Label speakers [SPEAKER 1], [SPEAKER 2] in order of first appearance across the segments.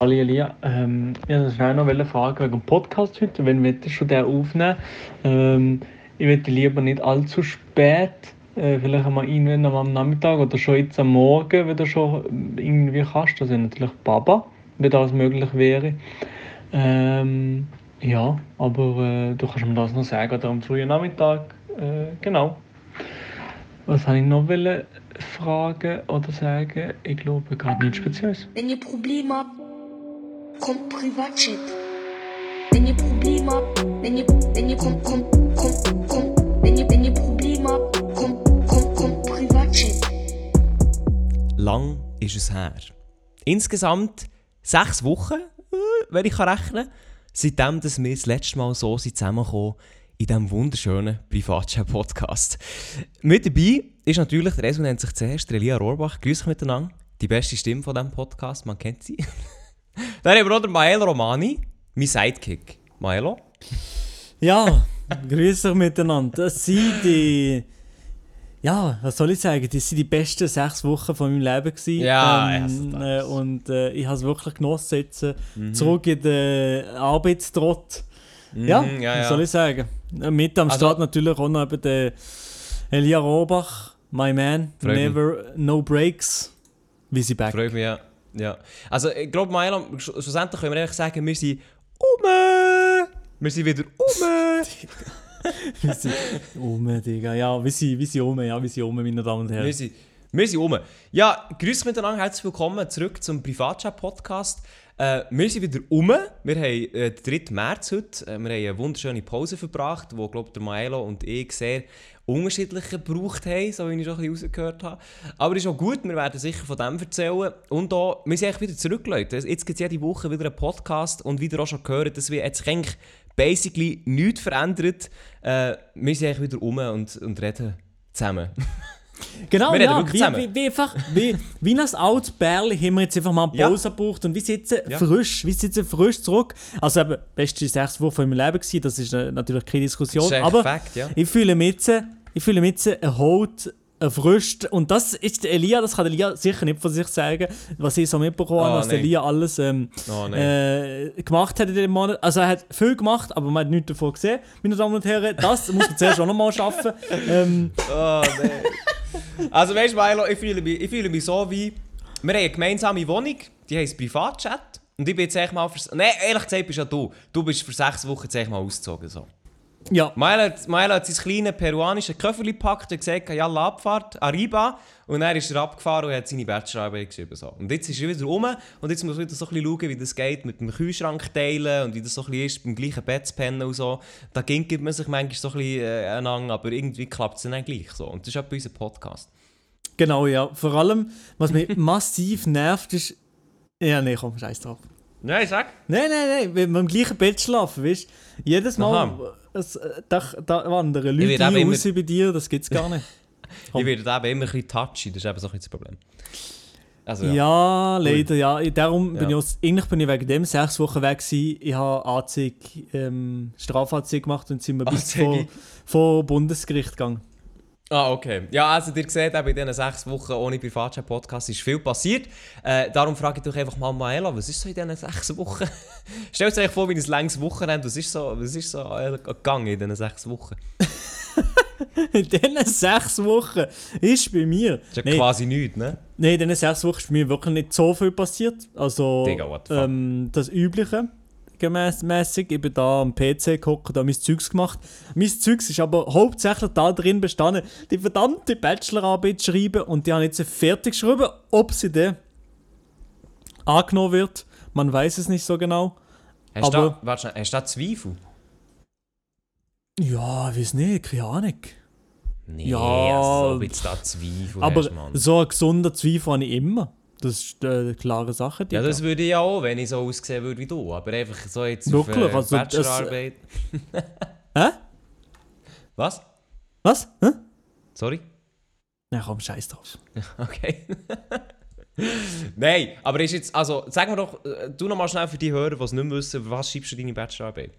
[SPEAKER 1] Hallo Elia, ähm, ich wollte schnell noch eine Frage wegen dem Podcast heute. Wenn wir schon den aufnehmen, ähm, ich möchte lieber nicht allzu spät, äh, vielleicht einmal irgendwann am Nachmittag oder schon jetzt am Morgen, wenn du schon irgendwie kannst, also natürlich Baba, wenn das möglich wäre. Ähm, ja, aber äh, du kannst mir das noch sagen, oder am frühen Nachmittag, äh, genau. Was habe ich noch wollen fragen oder sagen? Ich glaube gerade nichts Spezielles.
[SPEAKER 2] Wenn ihr Probleme habt, kommt Privatchat. Wenn ihr Probleme habt, wenn ihr, wenn ihr kommt, kommt, kommt, kommt, wenn ihr, wenn ihr Probleme habt, kommt, kommt, kommt Privatchat.
[SPEAKER 3] Lang ist es her. Insgesamt sechs Wochen, äh, wenn ich kann rechnen seitdem dass wir das letzte Mal so zusammengekommen in diesem wunderschönen Privatchat-Podcast. Mit dabei ist natürlich, der Resu nennt sich zuerst, Elia Rohrbach. Grüß euch miteinander. Die beste Stimme von diesem Podcast, man kennt sie. Dann haben wir auch den Maelo Romani, mein Sidekick. Maelo?
[SPEAKER 4] Ja, grüß euch miteinander. Das sind die. Ja, was soll ich sagen? Das sind die besten sechs Wochen von meinem Leben. Gewesen.
[SPEAKER 3] Ja,
[SPEAKER 4] ähm,
[SPEAKER 3] ja,
[SPEAKER 4] äh, Und äh, ich habe es wirklich genossen, jetzt äh, zurück in den Arbeitstrott. Ja,
[SPEAKER 3] Mhm, ja,
[SPEAKER 4] was
[SPEAKER 3] ja.
[SPEAKER 4] soll ich sagen? Äh, Mit am
[SPEAKER 3] Also-
[SPEAKER 4] Start natürlich auch noch eben der Elia Rohrbach, my man,
[SPEAKER 3] mich.
[SPEAKER 4] never, no breaks, wie sie back.
[SPEAKER 3] Freut mich, ja. Ja. Also, ich glaube, sch schlussendlich können wir einfach sagen, wir sind um. Wir sind wieder um.
[SPEAKER 4] wir sind um, Digga. Ja, wir sind, wir sind um, ja, wir sind um, meine Damen und Herren.
[SPEAKER 3] Wir sind, wir sind um. Ja, grüß miteinander, herzlich willkommen zurück zum Privatchat-Podcast. Äh, wir sind wieder um. Wir haben äh, den 3. März heute. Äh, wir haben eine wunderschöne Pause verbracht, wo, glaube der Maelo und ich sehr unterschiedlich gebraucht haben, so wie ich schon ein bisschen rausgehört habe. Aber ist auch gut, wir werden sicher von dem erzählen. Und auch, wir sind eigentlich wieder zurück, Leute. Jetzt gibt es jede Woche wieder einen Podcast und wieder auch schon gehört, dass wir jetzt eigentlich basically nichts verändert. Äh, wir sind eigentlich wieder um und, und reden zusammen.
[SPEAKER 4] Genau,
[SPEAKER 3] Wir reden
[SPEAKER 4] ja, wie,
[SPEAKER 3] zusammen.
[SPEAKER 4] wie, wie, einfach, wie, wie ein altes Bärli haben wir jetzt einfach mal eine
[SPEAKER 3] Ja.
[SPEAKER 4] Pause gebraucht und wir sitzen
[SPEAKER 3] Ja.
[SPEAKER 4] frisch, wir sitzen frisch zurück. Also eben, beste sechs Wochen in meinem Leben gewesen, das ist natürlich keine Diskussion, aber
[SPEAKER 3] Fakt, ja.
[SPEAKER 4] ich fühle mich jetzt, ich fühle mich jetzt erholt, erfrischt und das ist der Elia, das kann Elia sicher nicht von sich sagen, was ich so mitbekommen habe,
[SPEAKER 3] Oh,
[SPEAKER 4] was der. Elia alles ähm,
[SPEAKER 3] Oh,
[SPEAKER 4] äh, gemacht hat in dem Monat. Also er hat viel gemacht, aber man hat nichts davon gesehen, meine Damen und Herren. Das muss man zuerst auch nochmal schaffen. Ähm,
[SPEAKER 3] Oh, nein. also weißt du, Milo, ich fühle, mich, ich fühle mich so wie... Wir haben eine gemeinsame Wohnung, die heisst Privatchat. Und ich bin jetzt echt mal... Für, nein, ehrlich gesagt bist ja du. Du bist für sechs Wochen jetzt echt mal ausgezogen. So.
[SPEAKER 4] Ja,
[SPEAKER 3] Milo, hat- Milo hat sein kleines peruanisches Köfferli gepackt und gesagt, ja, Abfahrt, Arriba. Und dann ist er abgefahren und hat seine Bachelorarbeit geschrieben. So. Und jetzt ist er wieder rum und jetzt muss er wieder so ein bisschen schauen, wie das geht mit dem Kühlschrank teilen und wie das so ein bisschen ist, beim gleichen Bett zu pennen und so. Da gibt man sich manchmal so ein bisschen äh, aneinander, aber irgendwie klappt es dann gleich. So. Und das ist auch bei unserem Podcast.
[SPEAKER 4] Genau, ja. Vor allem, was mich massiv nervt, ist. Ja, nee, komm, scheiß drauf.
[SPEAKER 3] Nein, sag.
[SPEAKER 4] Nein, nein, nein, wenn wir im gleichen Bett schlafen, weißt du? Jedes Mal.
[SPEAKER 3] Aha.
[SPEAKER 4] Es, äh, da, da wandern Leute
[SPEAKER 3] werde
[SPEAKER 4] ein raus bei dir, das gibt's gar nicht.
[SPEAKER 3] Ich werde da eben immer ein bisschen touchy, das ist eben so ein das Problem. Also,
[SPEAKER 4] ja.
[SPEAKER 3] ja.
[SPEAKER 4] leider, ja. Darum bin
[SPEAKER 3] Ja.
[SPEAKER 4] ich aus, eigentlich bin ich wegen dem sechs Wochen weg gewesen. Ich habe Anzeige, ähm, Strafanzeige gemacht und sind wir bis vor, vor Bundesgericht gegangen.
[SPEAKER 3] Ah, okay. Ja, also ihr seht, eben in diesen sechs Wochen ohne Privatchat-Podcast ist viel passiert. Äh, darum frage ich doch einfach mal Maela, was ist so in diesen sechs Wochen? Stellt euch vor, wie ein langes Wochenende, was ist so, was ist so gegangen in diesen sechs Wochen?
[SPEAKER 4] In diesen sechs Wochen ist bei mir.
[SPEAKER 3] Das ist ja
[SPEAKER 4] Nee,
[SPEAKER 3] quasi nichts, ne?
[SPEAKER 4] Nein, in diesen sechs Wochen ist bei mir wirklich nicht so viel passiert. Also
[SPEAKER 3] Digga,
[SPEAKER 4] ähm, das Übliche gemäßig. Ich bin da am PC geguckt, da mein Zeugs gemacht. Mein Zeugs ist aber hauptsächlich da drin bestanden, die verdammte Bachelorarbeit zu schreiben und die habe ich jetzt fertig geschrieben. Ob sie dann angenommen wird, man weiß es nicht so genau.
[SPEAKER 3] Hast, du
[SPEAKER 4] Aber-
[SPEAKER 3] da, warte, hast du da Zweifel?
[SPEAKER 4] Ja, weiß nicht, keine Ahnung.
[SPEAKER 3] Nee,
[SPEAKER 4] Ja,
[SPEAKER 3] also, ob jetzt da Zweifel
[SPEAKER 4] Aber
[SPEAKER 3] hast, Mann.
[SPEAKER 4] so ein gesunder Zweifel habe ich immer. Das ist äh, eine klare Sache.
[SPEAKER 3] Ja, das würde ich ja auch, wenn ich so aussehen würde wie du. Aber einfach so jetzt
[SPEAKER 4] Wirklich?
[SPEAKER 3] auf äh,
[SPEAKER 4] Also,
[SPEAKER 3] Bachelorarbeit...
[SPEAKER 4] Hä?
[SPEAKER 3] Was?
[SPEAKER 4] Was? Hä?
[SPEAKER 3] Sorry?
[SPEAKER 4] Na komm, scheiß drauf.
[SPEAKER 3] Okay. Nein, aber ist jetzt, also sag mir doch, äh, du noch mal schnell für die Hörer, die es nicht wissen, was schreibst du deine Bachelorarbeit?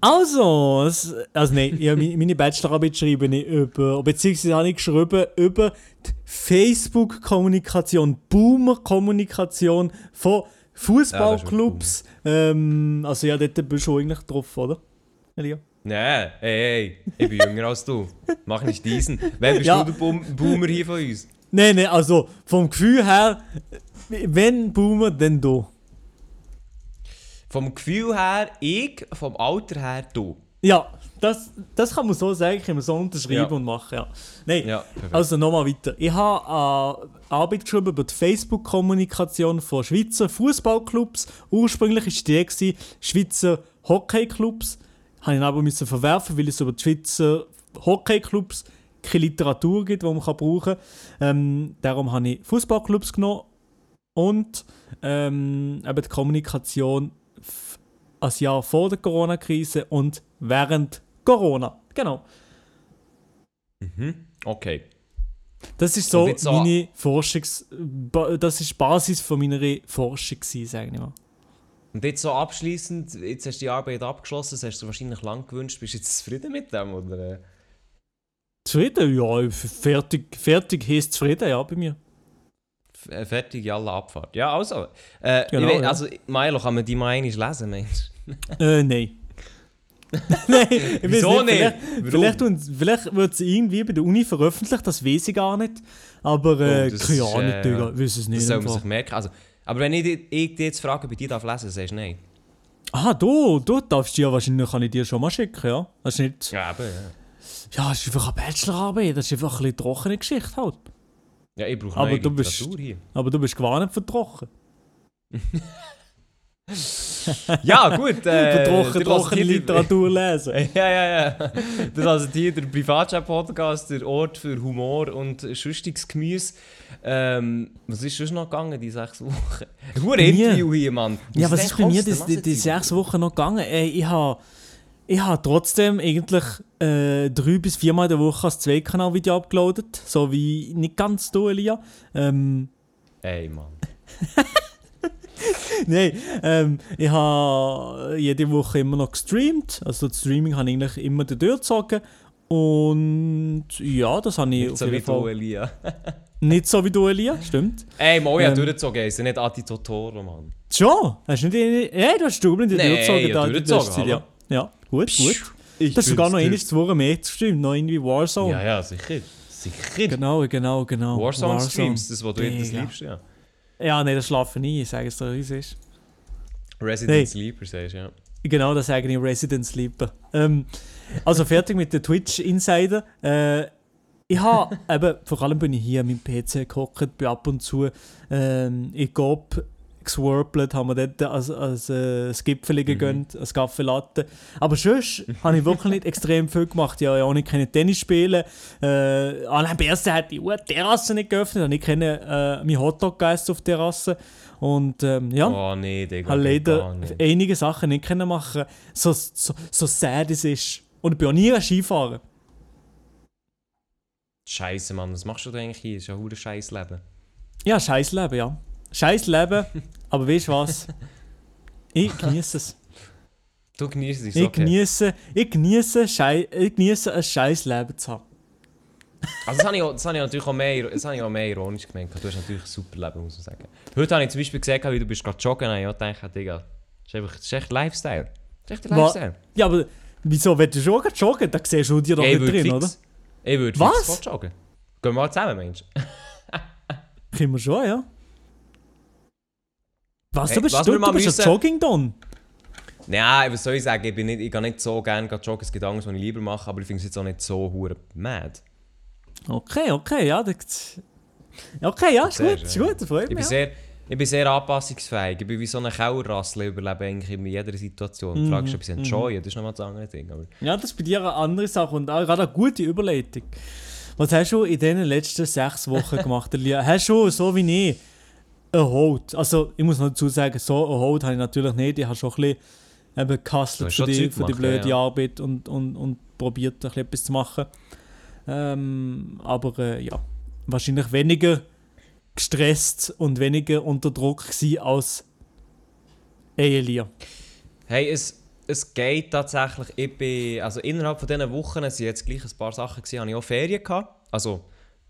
[SPEAKER 4] Also, also nein, ich habe meine Bachelorarbeit ich über, beziehungsweise habe ich geschrieben über die Facebook-Kommunikation, Boomer-Kommunikation von Fußballclubs. ähm, also ja, dort bist du eigentlich drauf, oder? Elia?
[SPEAKER 3] Nein, hey, hey, ich bin jünger als du. Mach nicht diesen. Wer bist
[SPEAKER 4] Ja.
[SPEAKER 3] du der Boom Boomer hier von uns?
[SPEAKER 4] Nein, nein, also vom Gefühl her, wenn Boomer, dann du.
[SPEAKER 3] Vom Gefühl her ich, vom Alter her du.
[SPEAKER 4] Ja, das, das kann man so sagen, kann man so unterschreiben
[SPEAKER 3] Ja.
[SPEAKER 4] und machen, ja. Nein,
[SPEAKER 3] Ja,
[SPEAKER 4] also nochmal weiter. Ich habe eine Arbeit geschrieben über die Facebook-Kommunikation von Schweizer Fußballclubs. Ursprünglich war die gewesen, Schweizer Hockeyclubs. Habe ich aber müssen verwerfen, weil es über die Schweizer Hockeyclubs keine Literatur gibt, die man kann brauchen kann. Ähm, darum habe ich Fußballclubs genommen und ähm, eben die Kommunikation ein Jahr vor der Corona-Krise und während Corona. Genau.
[SPEAKER 3] Mhm. Okay.
[SPEAKER 4] Das ist so meine Forschungs... Das ist die Basis von meiner Forschung sage ich mal.
[SPEAKER 3] Und jetzt so abschließend, jetzt hast du die Arbeit abgeschlossen, das hast du wahrscheinlich lang gewünscht. Bist du jetzt zufrieden mit dem? Oder?
[SPEAKER 4] Zufrieden? Ja, fertig, fertig heisst zufrieden, ja, bei mir.
[SPEAKER 3] Äh, Fertig, jalla, Abfahrt. Ja, also. Äh,
[SPEAKER 4] Genau,
[SPEAKER 3] ich weiß,
[SPEAKER 4] ja.
[SPEAKER 3] Also, Milo, kann man die mal lesen, Mensch?
[SPEAKER 4] Äh, nein. nein, ich
[SPEAKER 3] Wieso nicht?
[SPEAKER 4] Vielleicht,
[SPEAKER 3] Warum?
[SPEAKER 4] vielleicht, tun- vielleicht wird es irgendwie bei der Uni veröffentlicht, das weiß ich gar nicht. Aber äh,
[SPEAKER 3] Oh, das
[SPEAKER 4] keine Ahnung,
[SPEAKER 3] äh,
[SPEAKER 4] Digga, ich weiß es nicht.
[SPEAKER 3] Das soll man sich merken. Also, aber wenn ich, ich dich jetzt frage, bei dir darf lesen, sagst du nein.
[SPEAKER 4] Ah, du, du darfst ja wahrscheinlich, kann ich dir schon mal schicken, ja? Das ist nicht...
[SPEAKER 3] Ja, eben, ja.
[SPEAKER 4] Ja, das ist einfach eine Bachelorarbeit, das ist einfach ein bisschen trockene Geschichte halt.
[SPEAKER 3] Ja, ich brauche
[SPEAKER 4] Aber du bist-
[SPEAKER 3] hier.
[SPEAKER 4] Aber du bist gewarnt für trocken.
[SPEAKER 3] Ja, gut. Äh,
[SPEAKER 4] trocken, trockene Literatur lesen.
[SPEAKER 3] Ja, ja, ja. Das ist also hier der Privatchat-Podcast, der Ort für Humor und sonstiges Gemüse. Ähm, was ist sonst noch gegangen, die sechs Wochen?
[SPEAKER 4] Mir?
[SPEAKER 3] Interview hier, Mann.
[SPEAKER 4] Ja, was ist bei mir die, die, die
[SPEAKER 3] Was
[SPEAKER 4] sechs Wochen noch gegangen? Ey, ich habe ich ha trotzdem eigentlich äh, drei bis viermal in der Woche als Zweikanal-Video abgeloadet. So wie nicht ganz du, Elia. Ähm,
[SPEAKER 3] Ey, Mann.
[SPEAKER 4] Nein, ähm, ich habe jede Woche immer noch gestreamt. Also das Streaming habe ich eigentlich immer durchgezogen. Und ja, das habe ich
[SPEAKER 3] Nicht
[SPEAKER 4] auf
[SPEAKER 3] so wie
[SPEAKER 4] jeden
[SPEAKER 3] du,
[SPEAKER 4] Fall.
[SPEAKER 3] Elia.
[SPEAKER 4] Nicht so wie du, Elia, stimmt.
[SPEAKER 3] Ey, Moja,
[SPEAKER 4] Ähm.
[SPEAKER 3] durchgezogen, ist nicht Adi Totoro, Mann.
[SPEAKER 4] Schon? Hast du nicht. Ja, du hast Double nicht
[SPEAKER 3] Nein,
[SPEAKER 4] durchgezogen.
[SPEAKER 3] ja,
[SPEAKER 4] da,
[SPEAKER 3] durchgezogen,
[SPEAKER 4] das ja. ja, gut, gut.
[SPEAKER 3] Ich
[SPEAKER 4] Das ist sogar noch einmal zwei Wochen mehr gestreamt, noch irgendwie Warzone.
[SPEAKER 3] Ja, ja, sicher. Sicher.
[SPEAKER 4] Genau, genau, genau.
[SPEAKER 3] Warzone-Streams, das, was du
[SPEAKER 4] Digga.
[SPEAKER 3] liebst, ja.
[SPEAKER 4] Ja, nein, das schlafen nie, ich sage es dir, wie es ist.
[SPEAKER 3] Resident
[SPEAKER 4] Hey.
[SPEAKER 3] Sleeper, sagst du, ja.
[SPEAKER 4] Genau, das sage ich Resident Sleeper. Ähm, also fertig mit den Twitch Insider. Äh, ich habe eben, vor allem bin ich hier an meinem PC gehockt, bin ab und zu ähm, in Gob geswarpelt, haben wir dort als, als äh, das Gipfel gegönnt, als Kaffeelatte. Aber sonst habe ich wirklich nicht extrem viel gemacht. Ich habe ja auch nicht können Tennis spielen. Äh, allein bei ersten hat die die Terrasse nicht geöffnet, habe ich können, äh, mein Hotdog gegessen auf der Terrasse. Und ähm, ja
[SPEAKER 3] Oh, nee, Digga.
[SPEAKER 4] habe leider einige Sachen nicht können machen so, so, so sad es ist. Und ich bin auch nie Skifahren.
[SPEAKER 3] Scheiße, Mann, was machst du da eigentlich hier? Das ist ja ein scheiß Leben.
[SPEAKER 4] Ja, scheiß Leben, ja. Scheiß Leben, aber weißt du was? Ich genieße es.
[SPEAKER 3] Du genießt es,
[SPEAKER 4] Ich
[SPEAKER 3] okay.
[SPEAKER 4] genieße, ich genieße, schei ich genieße ein scheiß Leben zu haben.
[SPEAKER 3] Also das habe ich, auch- das habe ich natürlich auch mehr, das habe ich auch mehr ironisch gemeint. Du hast natürlich ein super Leben, muss man sagen. Heute habe ich zum Beispiel gesehen, wie du bist gerade joggen und ich gedacht, Digga, das ist, einfach, das ist echt Lifestyle. Das ist echt Lifestyle.
[SPEAKER 4] Ja, aber wieso, wenn du schon gehst joggen, dann siehst du dir doch
[SPEAKER 3] ich
[SPEAKER 4] nicht drin,
[SPEAKER 3] fix,
[SPEAKER 4] oder?
[SPEAKER 3] Ich würde fix joggen. Gehen wir mal zusammen, Mensch.
[SPEAKER 4] Können wir schon, ja. Was, du bist,
[SPEAKER 3] was
[SPEAKER 4] du, du bist
[SPEAKER 3] müssen-
[SPEAKER 4] ein Jogging-Don?
[SPEAKER 3] Nein, was soll ich sagen? Ich, bin nicht, ich gehe nicht so gerne joggen, es gibt anderes, was ich lieber mache, aber ich finde es jetzt auch nicht so hure mad.
[SPEAKER 4] Okay, okay, ja. Das, okay, ja, ist gut, ist gut, freut
[SPEAKER 3] Ich bin,
[SPEAKER 4] mich.
[SPEAKER 3] sehr, ich bin sehr anpassungsfähig. Ich bin wie so ein Kauerrassel, ich überlebe eigentlich in jeder Situation. Die
[SPEAKER 4] Mhm,
[SPEAKER 3] Frage ist, ob ich es enjoyen, das ist nochmal das andere Ding. Aber
[SPEAKER 4] Ja, das ist bei dir eine andere Sache und auch gerade eine gute Überleitung. Was hast du in den letzten sechs Wochen gemacht, Elia? Hast du so wie ich erholt? Also, ich muss noch dazu sagen, so erholt habe ich natürlich nicht. Ich habe schon ein bisschen eben gehustelt für die, für die blöde
[SPEAKER 3] ja.
[SPEAKER 4] Arbeit und, und, und probiert ein bisschen etwas zu machen. Ähm, aber äh, ja, wahrscheinlich weniger gestresst und weniger unter Druck gewesen als Elia.
[SPEAKER 3] Hey, es, es geht tatsächlich. Ich bin, also innerhalb von diesen Wochen es sind jetzt gleich ein paar Sachen gewesen, habe ich auch Ferien gehabt. Also,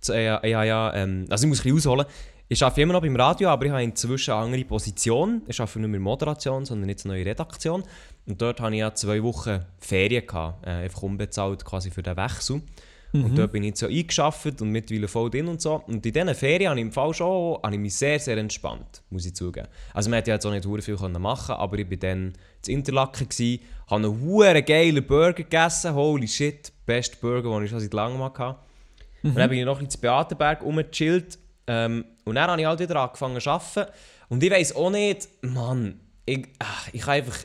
[SPEAKER 3] äh, ja, ja, ja, ähm, also ich muss ein bisschen ausholen. Ich arbeite immer noch beim Radio, aber ich habe inzwischen eine andere Position. Ich arbeite nicht mehr Moderation, sondern jetzt eine neue Redaktion. Und dort hatte ich ja zwei Wochen Ferien, gehabt, äh, einfach unbezahlt quasi für den Wechsel. Und dort bin ich jetzt so eingeschafft und mittlerweile voll drin und so. Und in diesen Ferien habe ich im Fall schon habe ich mich sehr, sehr entspannt, muss ich zugeben. Also man hätte ja jetzt auch nicht viel machen aber ich war dann in Interlaken, gewesen, habe einen hure geilen Burger gegessen, holy shit, beste Burger, den ich schon seit langem hatte. Und dann bin ich noch ein bisschen zu Beatenberg rumgechillt ähm, und dann habe ich halt wieder angefangen zu arbeiten. Und ich weiss auch nicht, Mann, ich, ach, ich kann einfach,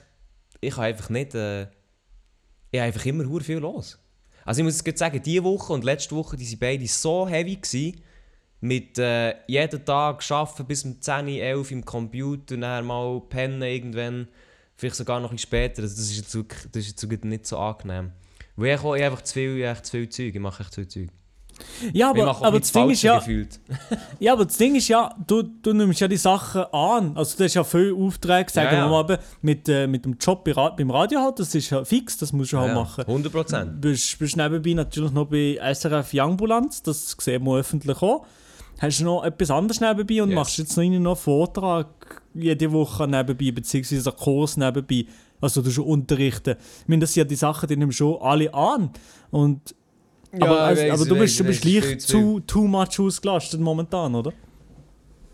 [SPEAKER 3] ich kann einfach nicht, äh, ich habe einfach immer hure viel los. Also ich muss jetzt sagen, diese Woche und letzte Woche, waren beide so heavy gewesen, mit äh, jeden Tag arbeiten bis um 10, 11 im Computer, dann mal pennen irgendwann, vielleicht sogar noch ein bisschen später. Also das ist jetzt, wirklich, das ist jetzt nicht so angenehm. Weil ich, auch, ich habe einfach zu viel, ich zu viel Zeug, ich mache echt zu viel Zeug.
[SPEAKER 4] Ja, aber, aber das Ding ist ja,
[SPEAKER 3] gefühlt.
[SPEAKER 4] ja, aber das Ding ist ja, du, du nimmst ja die Sachen an. Also du hast ja viele Aufträge, sagen
[SPEAKER 3] Ja, ja.
[SPEAKER 4] wir mal, mit, äh, mit dem Job beim Radio halt, das ist ja fix, das musst du halt
[SPEAKER 3] Ja,
[SPEAKER 4] machen.
[SPEAKER 3] 100 Prozent.
[SPEAKER 4] bist, bist nebenbei natürlich noch bei SRF Youngbulanz, das sehen wir öffentlich auch. Hast du noch etwas anderes nebenbei und
[SPEAKER 3] Yes.
[SPEAKER 4] machst jetzt noch, einen Vortrag jede Woche nebenbei, beziehungsweise einen Kurs nebenbei. Also du schon unterrichten. Ich meine, das sind ja die Sachen, die nimmst schon alle an. Und, aber also, aber du bist, du bist leicht zu too much ausgelastet momentan, oder?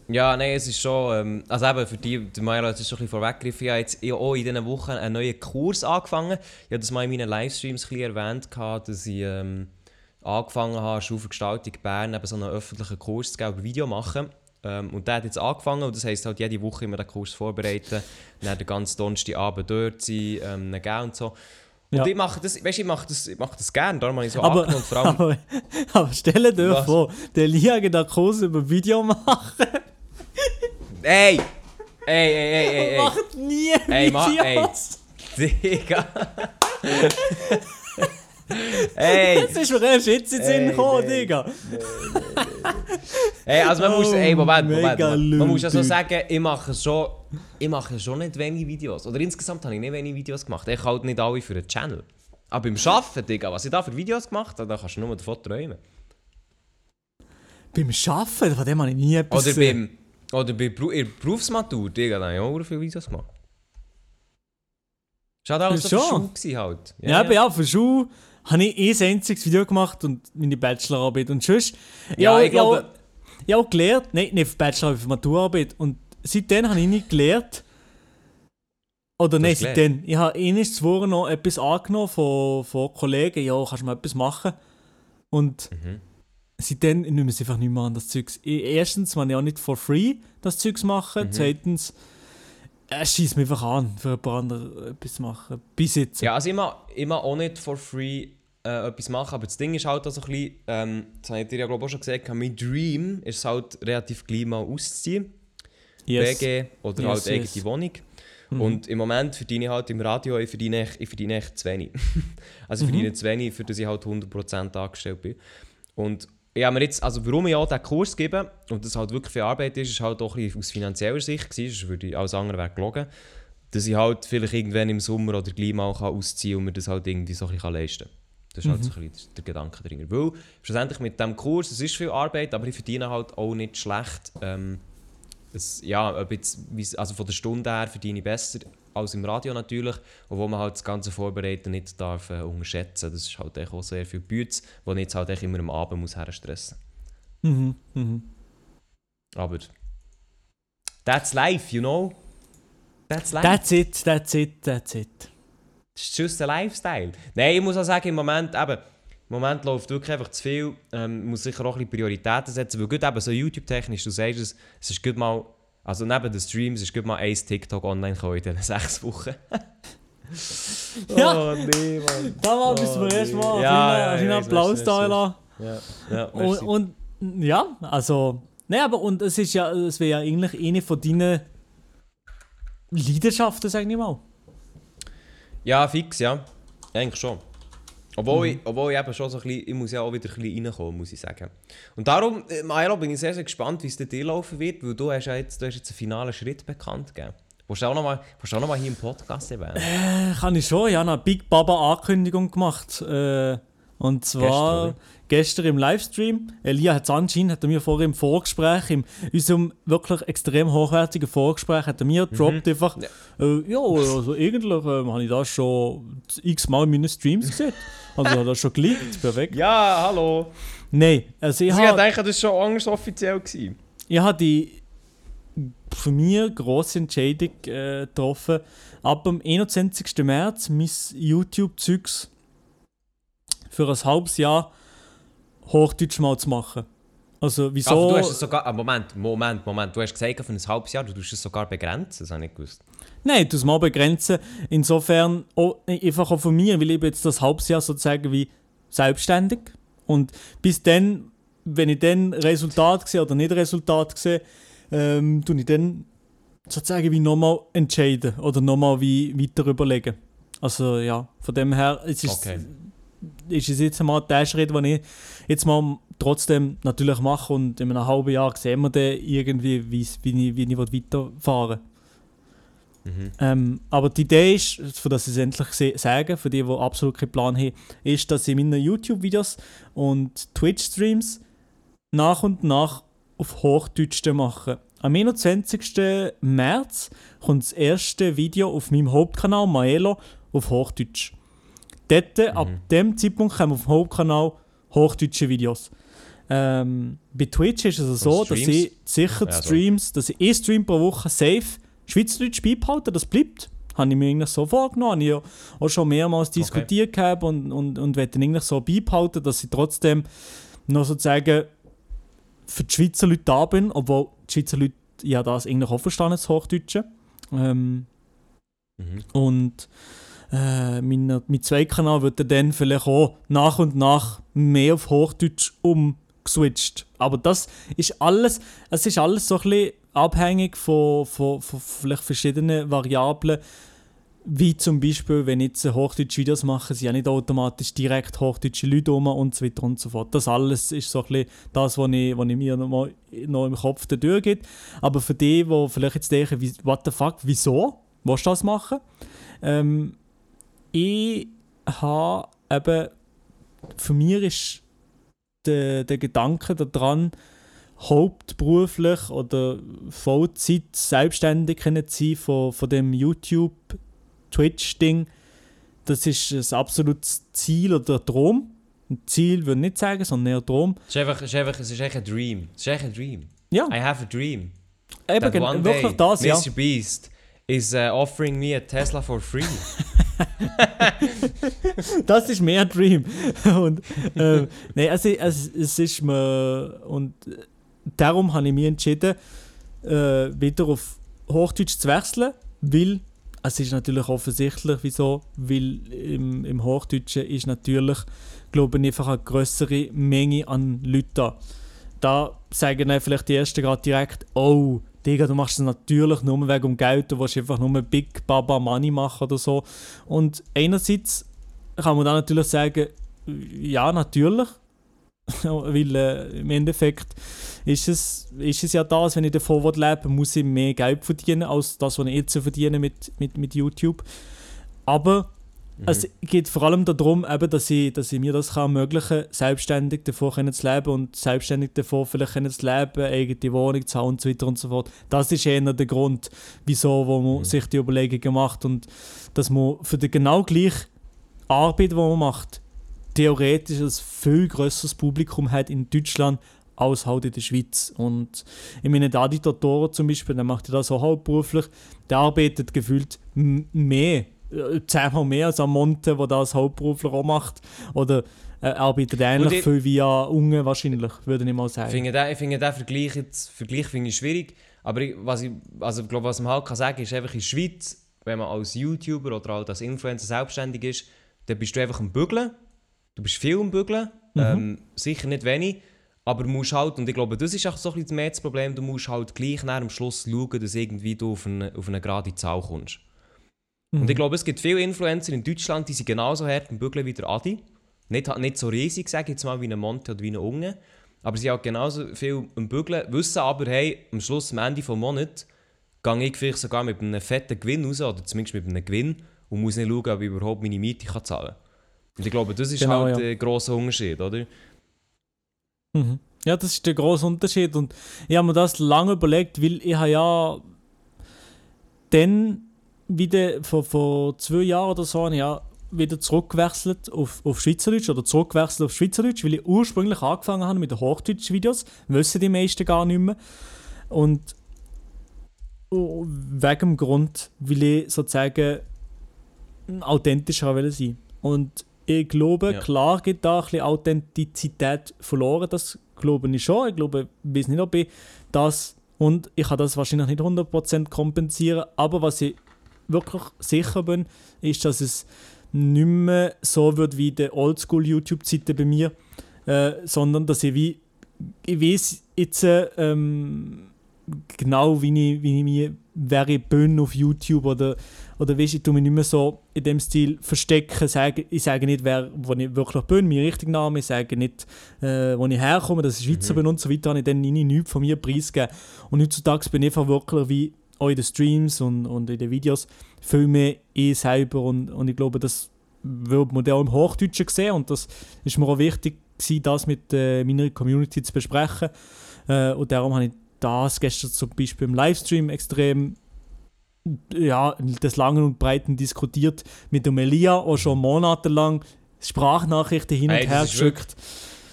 [SPEAKER 3] Ja, nein, es ist schon. Ähm, also eben für die, der Mario hat es schon ein bisschen vorweggegriffen. Ich habe jetzt auch in diesen Wochen einen neuen Kurs angefangen. Ich habe das mal in meinen Livestreams ein bisschen erwähnt, dass ich ähm, angefangen habe, Schulvergestaltung Bern eben so einen öffentlichen Kurs zu geben, über Video machen. Ähm, und der hat jetzt angefangen und das heisst halt jede Woche immer den Kurs vorbereiten, dann den ganzen Donnerstagabend dort sein, ähm, ihn geben und so. Und
[SPEAKER 4] Ja.
[SPEAKER 3] ich mache das, weißt, ich mache das, ich mache das gerne, darum habe ich so
[SPEAKER 4] Aber,
[SPEAKER 3] angenommen. und Vor allem,
[SPEAKER 4] aber, aber stell dir
[SPEAKER 3] Was?
[SPEAKER 4] vor, der Lia geht einen Kurs über Video machen
[SPEAKER 3] ey! Ey, ey, ey, ey, ey.
[SPEAKER 4] macht nie
[SPEAKER 3] Ey, ma- ey.
[SPEAKER 4] Videos.
[SPEAKER 3] Digga! ey!
[SPEAKER 4] Das ist mir erst jetzt in den Sinn gekommen. Digga.
[SPEAKER 3] Ey, also man muss,
[SPEAKER 4] Oh,
[SPEAKER 3] ey, Moment, Moment, Moment. Man muss ja so sagen, ich mache schon, ich mache schon nicht wenige Videos. Oder insgesamt habe ich nicht wenige Videos gemacht. Ich halt nicht alle für den Channel. Aber beim Arbeiten, Digga, was ich da für Videos gemacht habe, da kannst du nur davon träumen.
[SPEAKER 4] Beim Arbeiten, von dem habe ich nie etwas
[SPEAKER 3] Oder
[SPEAKER 4] gesehen.
[SPEAKER 3] beim, oder bei der Berufsmatur, Digga, da habe ich auch viele Videos gemacht. Halt alles so
[SPEAKER 4] Ja,
[SPEAKER 3] für gewesen halt.
[SPEAKER 4] Ja, aber ja, für Schule habe ich ein einziges Video gemacht und meine Bachelorarbeit. Und sonst,
[SPEAKER 3] Ja,
[SPEAKER 4] ja,
[SPEAKER 3] ich glaube-
[SPEAKER 4] Ich habe auch gelernt, nein, nicht für Bachelorarbeit, für Maturarbeit. Und seitdem habe ich nicht gelernt. Oder nein, seitdem. Ich habe eines zuvor noch etwas angenommen von, von Kollegen, ja, kannst du mal etwas machen. Und
[SPEAKER 3] Mhm.
[SPEAKER 4] seitdem nehmen wir es einfach nicht mehr an, das Zeugs. Ich- Erstens, man ja auch nicht for free das Zeugs machen.
[SPEAKER 3] Mhm.
[SPEAKER 4] Zweitens, es schießt mich einfach an, für jemand anderes etwas zu machen. Bis jetzt.
[SPEAKER 3] Ja, also ich ich mag auch nicht for free äh, etwas machen, aber das Ding ist halt auch so ein bisschen, ähm, das habe ich dir ja glaube ich auch schon gesagt, mein Dream ist es halt relativ gleich mal auszuziehen.
[SPEAKER 4] Yes.
[SPEAKER 3] WG oder
[SPEAKER 4] Yes,
[SPEAKER 3] halt eigene
[SPEAKER 4] yes.
[SPEAKER 3] Wohnung.
[SPEAKER 4] Mhm.
[SPEAKER 3] Und im Moment verdiene ich halt im Radio, ich verdiene echt, ich verdiene echt zu wenig. also
[SPEAKER 4] Mhm.
[SPEAKER 3] ich verdiene zu wenig, für das ich halt 100% angestellt bin. Und ich habe mir jetzt, also warum ich auch diesen Kurs gebe und das halt wirklich viel Arbeit ist, ist halt auch ein bisschen aus finanzieller Sicht gewesen, sonst würde ich alles andere wäre gelogen, dass ich halt vielleicht irgendwann im Sommer oder gleich mal kann ausziehen kann und mir das halt irgendwie so ein bisschen leisten kann. Das ist halt so ein bisschen der Gedanke drin. Weil schlussendlich mit diesem Kurs, es ist viel Arbeit, aber ich verdiene halt auch nicht schlecht. Ähm, es, ja, jetzt, also von der Stunde her verdiene ich besser als im Radio natürlich, obwohl man halt das ganze Vorbereiten nicht darf äh, unterschätzen. Das ist halt echt auch sehr viel Bütz, wo ich jetzt halt echt immer am Abend muss herstressen.
[SPEAKER 4] Mhm. Mhm.
[SPEAKER 3] Aber that's life, you know? That's life.
[SPEAKER 4] That's it, that's it, that's it.
[SPEAKER 3] Das ist just ein Lifestyle. Nein, ich muss auch sagen, im Moment, eben, im Moment läuft wirklich einfach zu viel. Ähm, muss sicher auch ein bisschen Prioritäten setzen, weil gut eben so YouTube-technisch, du sagst es, es ist gut mal, also neben den Streams ist gut mal ein TikTok online gekommen in diesen sechs Wochen.
[SPEAKER 4] Ja.
[SPEAKER 3] Oh nee, Mann.
[SPEAKER 4] Da mal
[SPEAKER 3] Oh,
[SPEAKER 4] müssen wir erst
[SPEAKER 3] nee.
[SPEAKER 4] mal
[SPEAKER 3] Ja, ja, ja,
[SPEAKER 4] Applaus da lassen.
[SPEAKER 3] Ja, ja,
[SPEAKER 4] Und, und ja, also, ne, aber und es ist ja, es wäre ja eigentlich eine von deinen Leidenschaften, sag ich mal.
[SPEAKER 3] Ja, fix, ja. Eigentlich schon. Obwohl,
[SPEAKER 4] Mhm.
[SPEAKER 3] ich, obwohl ich eben schon so ein bisschen, ich muss ja auch wieder ein bisschen reinkommen, muss ich sagen. Und darum, äh, Maelo, bin ich sehr, sehr gespannt, wie es dir laufen wird, weil du hast ja jetzt, du hast jetzt einen finalen Schritt bekannt gegeben. Willst du auch nochmal noch hier im Podcast erwähnen?
[SPEAKER 4] Äh, kann ich schon, ja, eine Big Baba Ankündigung gemacht. Äh, Und zwar gestern, im Livestream. Elia hat es anscheinend, hat er mir vorher im Vorgespräch, in unserem wirklich extrem hochwertigen Vorgespräch, hat er mir gedroppt einfach, äh, ja, also eigentlich ähm, habe ich das schon x-mal in meinen Streams gesehen. Also hat das schon geleakt, perfekt.
[SPEAKER 3] Ja, hallo.
[SPEAKER 4] Nein, also ich habe
[SPEAKER 3] denke, das war schon anders offiziell. Gewesen.
[SPEAKER 4] ich habe die für mich grosse Entscheidung äh, getroffen, ab dem 21. März mein YouTube-Zeugs für ein halbes Jahr Hochdeutsch mal zu machen. Also wieso...
[SPEAKER 3] Aber du hast es sogar... Ah, Moment, Moment, Moment. Du hast gesagt, für ein halbes Jahr, du tust es sogar begrenzen. Das habe ich nicht gewusst.
[SPEAKER 4] Nein, das mal begrenzen. Insofern auch, einfach auch von mir, weil ich jetzt das halbes Jahr sozusagen wie selbstständig. Und bis dann, wenn ich dann Resultat sehe oder nicht Resultat sehe, ähm, tue ich dann sozusagen wie nochmal entscheiden oder nochmal wie weiter überlegen. Also ja, von dem her, es ist,
[SPEAKER 3] Okay.
[SPEAKER 4] Ist es jetzt mal der Schritt, den ich jetzt mal trotzdem natürlich mache und in einem halben Jahr sehen wir dann irgendwie, wie ich, wie ich weiterfahren will.
[SPEAKER 3] Mhm.
[SPEAKER 4] Ähm, aber die Idee ist, für das ich es endlich sage, für die, die absolut keinen Plan haben, ist, dass ich meine YouTube-Videos und Twitch-Streams nach und nach auf Hochdeutsch mache. Am 21. März kommt das erste Video auf meinem Hauptkanal Maelo auf Hochdeutsch. Dort, ab dem Zeitpunkt kommen auf dem Hauptkanal hochdeutsche Videos. Ähm, bei Twitch ist es so, dass ich sicher
[SPEAKER 3] Ja.
[SPEAKER 4] Streams, dass ich Stream pro Woche safe Schweizerdeutsch beibehalte, das bleibt. Habe ich mir eigentlich so vorgenommen. Habe ich ja auch schon mehrmals diskutiert gehabt und, und, und werde eigentlich so beibehalten, dass ich trotzdem noch sozusagen für die Schweizer Leute da bin, obwohl die Schweizer Leute ja das eigentlich auch verstehen, das Hochdeutsche. Ähm,
[SPEAKER 3] Mhm.
[SPEAKER 4] und äh, mein, mein Zweitkanal wird dann vielleicht auch nach und nach mehr auf Hochdeutsch umgeswitcht. Aber das ist alles, es ist alles so ein bisschen abhängig von, von, von vielleicht verschiedenen Variablen. Wie zum Beispiel, wenn ich jetzt hochdeutsche Videos mache, sind ja nicht automatisch direkt hochdeutsche Leute rum und so weiter und so fort. Das alles ist so ein bisschen das, was ich, was ich mir noch, mal, noch im Kopf da durchgeht. Aber für die, die vielleicht jetzt denken, what the fuck, wieso willst du das machen? Ähm, ich habe eben, für mich ist der, der Gedanke daran, hauptberuflich oder Vollzeit selbstständig können zu sein von, von dem YouTube-Twitch-Ding, das ist ein absolutes Ziel oder Traum. Ein Ziel würde ich nicht sagen, sondern eher ein Traum.
[SPEAKER 3] Es ist einfach, es ist einfach, es ist echt ein Dream. Es ist echt ein Dream.
[SPEAKER 4] Ja,
[SPEAKER 3] I have a dream.
[SPEAKER 4] eben
[SPEAKER 3] That one
[SPEAKER 4] wirklich
[SPEAKER 3] day,
[SPEAKER 4] das, ja.
[SPEAKER 3] Mr. Beast is uh, offering me a Tesla for free.
[SPEAKER 4] Das ist mehr Dream. und, ähm, nein, also, es, es ist mir. Und äh, darum habe ich mich entschieden, äh, wieder auf Hochdeutsch zu wechseln, weil. Es ist natürlich offensichtlich, wieso, weil im, im Hochdeutschen ist natürlich, glaube ich, einfach eine größere Menge an Leuten da. Da sagen dann vielleicht die Ersten gerade direkt, oh, Digga, du machst es natürlich nur wegen dem Geld, du willst einfach nur Big Baba Money machen oder so. Und einerseits kann man dann natürlich sagen, ja, natürlich. Weil äh, im Endeffekt ist es, ist es ja das, wenn ich davon leben will, muss ich mehr Geld verdienen, als das, was ich jetzt verdiene mit, mit, mit YouTube. Aber es geht vor allem darum, eben, dass, ich, dass ich mir das kann ermöglichen kann, selbstständig davon können zu leben und selbstständig davon vielleicht können zu leben, eigene Wohnung zu haben und so weiter und so fort. Das ist eher der Grund, wieso wo man sich die Überlegungen macht und dass man für die genau gleiche Arbeit, die man macht, theoretisch ein viel grösseres Publikum hat in Deutschland als halt in der Schweiz. Und ich meine, der Diktator zum Beispiel, der macht ja das auch hauptberuflich, der arbeitet gefühlt mehr, zehnmal mehr als am Monte, der das hauptberuflich auch macht. Oder äh, arbeitet ähnlich
[SPEAKER 3] ich-
[SPEAKER 4] viel wie ein Unge wahrscheinlich, würde ich mal
[SPEAKER 3] Ich
[SPEAKER 4] sagen.
[SPEAKER 3] finde den, ich finde den Vergleich, jetzt, Vergleich finde ich schwierig. Aber ich, was ich, also ich glaube, was man halt kann sagen ist einfach in der Schweiz, wenn man als YouTuber oder halt als Influencer selbstständig ist, dann bist du einfach am Bügeln. Du bist viel am Bügeln. Ähm, sicher nicht wenig. Aber du musst halt, und ich glaube, das ist auch so ein bisschen mehr das Problem, du musst halt gleich nach am Schluss schauen, dass irgendwie du auf eine, auf eine gerade Zahl kommst. Und ich glaube, es gibt viele Influencer in Deutschland, die sind genauso hart am Bügeln wie der Adi. Nicht, nicht so riesig, sage ich jetzt mal, wie ein Monte oder wie ein Unge. Aber sie auch genauso viel am Bügeln, wissen aber, hey, am Schluss, am Ende des Monats, gehe ich vielleicht sogar mit einem fetten Gewinn raus, oder zumindest mit einem Gewinn, und muss nicht schauen, ob ich überhaupt meine Miete kann zahlen kann. Und ich glaube, das ist
[SPEAKER 4] Genau,
[SPEAKER 3] halt
[SPEAKER 4] ja.
[SPEAKER 3] der grosse Unterschied, oder?
[SPEAKER 4] Mhm. Ja, das ist der grosse Unterschied. Und ich habe mir das lange überlegt, weil ich habe ja dann wieder vor, vor zwei Jahren oder so habe ich ja wieder zurückgewechselt auf, auf Schweizerdeutsch oder zurückgewechselt auf Schweizerdeutsch, weil ich ursprünglich angefangen habe mit den Hochdeutsch-Videos. Wissen die meisten gar nicht mehr. Und wegen dem Grund, weil ich sozusagen authentischer will sein. Und ich glaube,
[SPEAKER 3] Ja.
[SPEAKER 4] klar geht da ein bisschen Authentizität verloren, das glaube ich schon. Ich glaube, ich weiß nicht, ob ich das und ich kann das wahrscheinlich nicht 100% kompensieren, aber was ich wirklich sicher bin, ist, dass es nicht mehr so wird wie die Oldschool-YouTube-Zeiten bei mir, äh, sondern dass ich wie, ich weiß jetzt äh, ähm, genau, wie ich, wie ich mich wäre bin auf YouTube oder, oder weißt, ich tue mich nicht mehr so in dem Stil verstecken, sage, ich sage nicht, wer, wo ich wirklich bin, mein richtiger Name, ich sage nicht, äh, wo ich herkomme, dass ich Schweizer bin und so weiter, habe ich dann nie nichts von mir preisgegeben. Und heutzutage bin ich einfach wirklich wie auch in den Streams und, und in den Videos viel mehr ich selber und, und ich glaube, das wird man auch im Hochdeutschen sehen und das ist mir auch wichtig gewesen, das mit äh, meiner Community zu besprechen äh, und darum habe ich das gestern zum Beispiel im Livestream extrem ja, des Langen und Breiten diskutiert mit dem Elia, auch schon monatelang Sprachnachrichten hin und
[SPEAKER 3] Ey, das
[SPEAKER 4] her geschickt.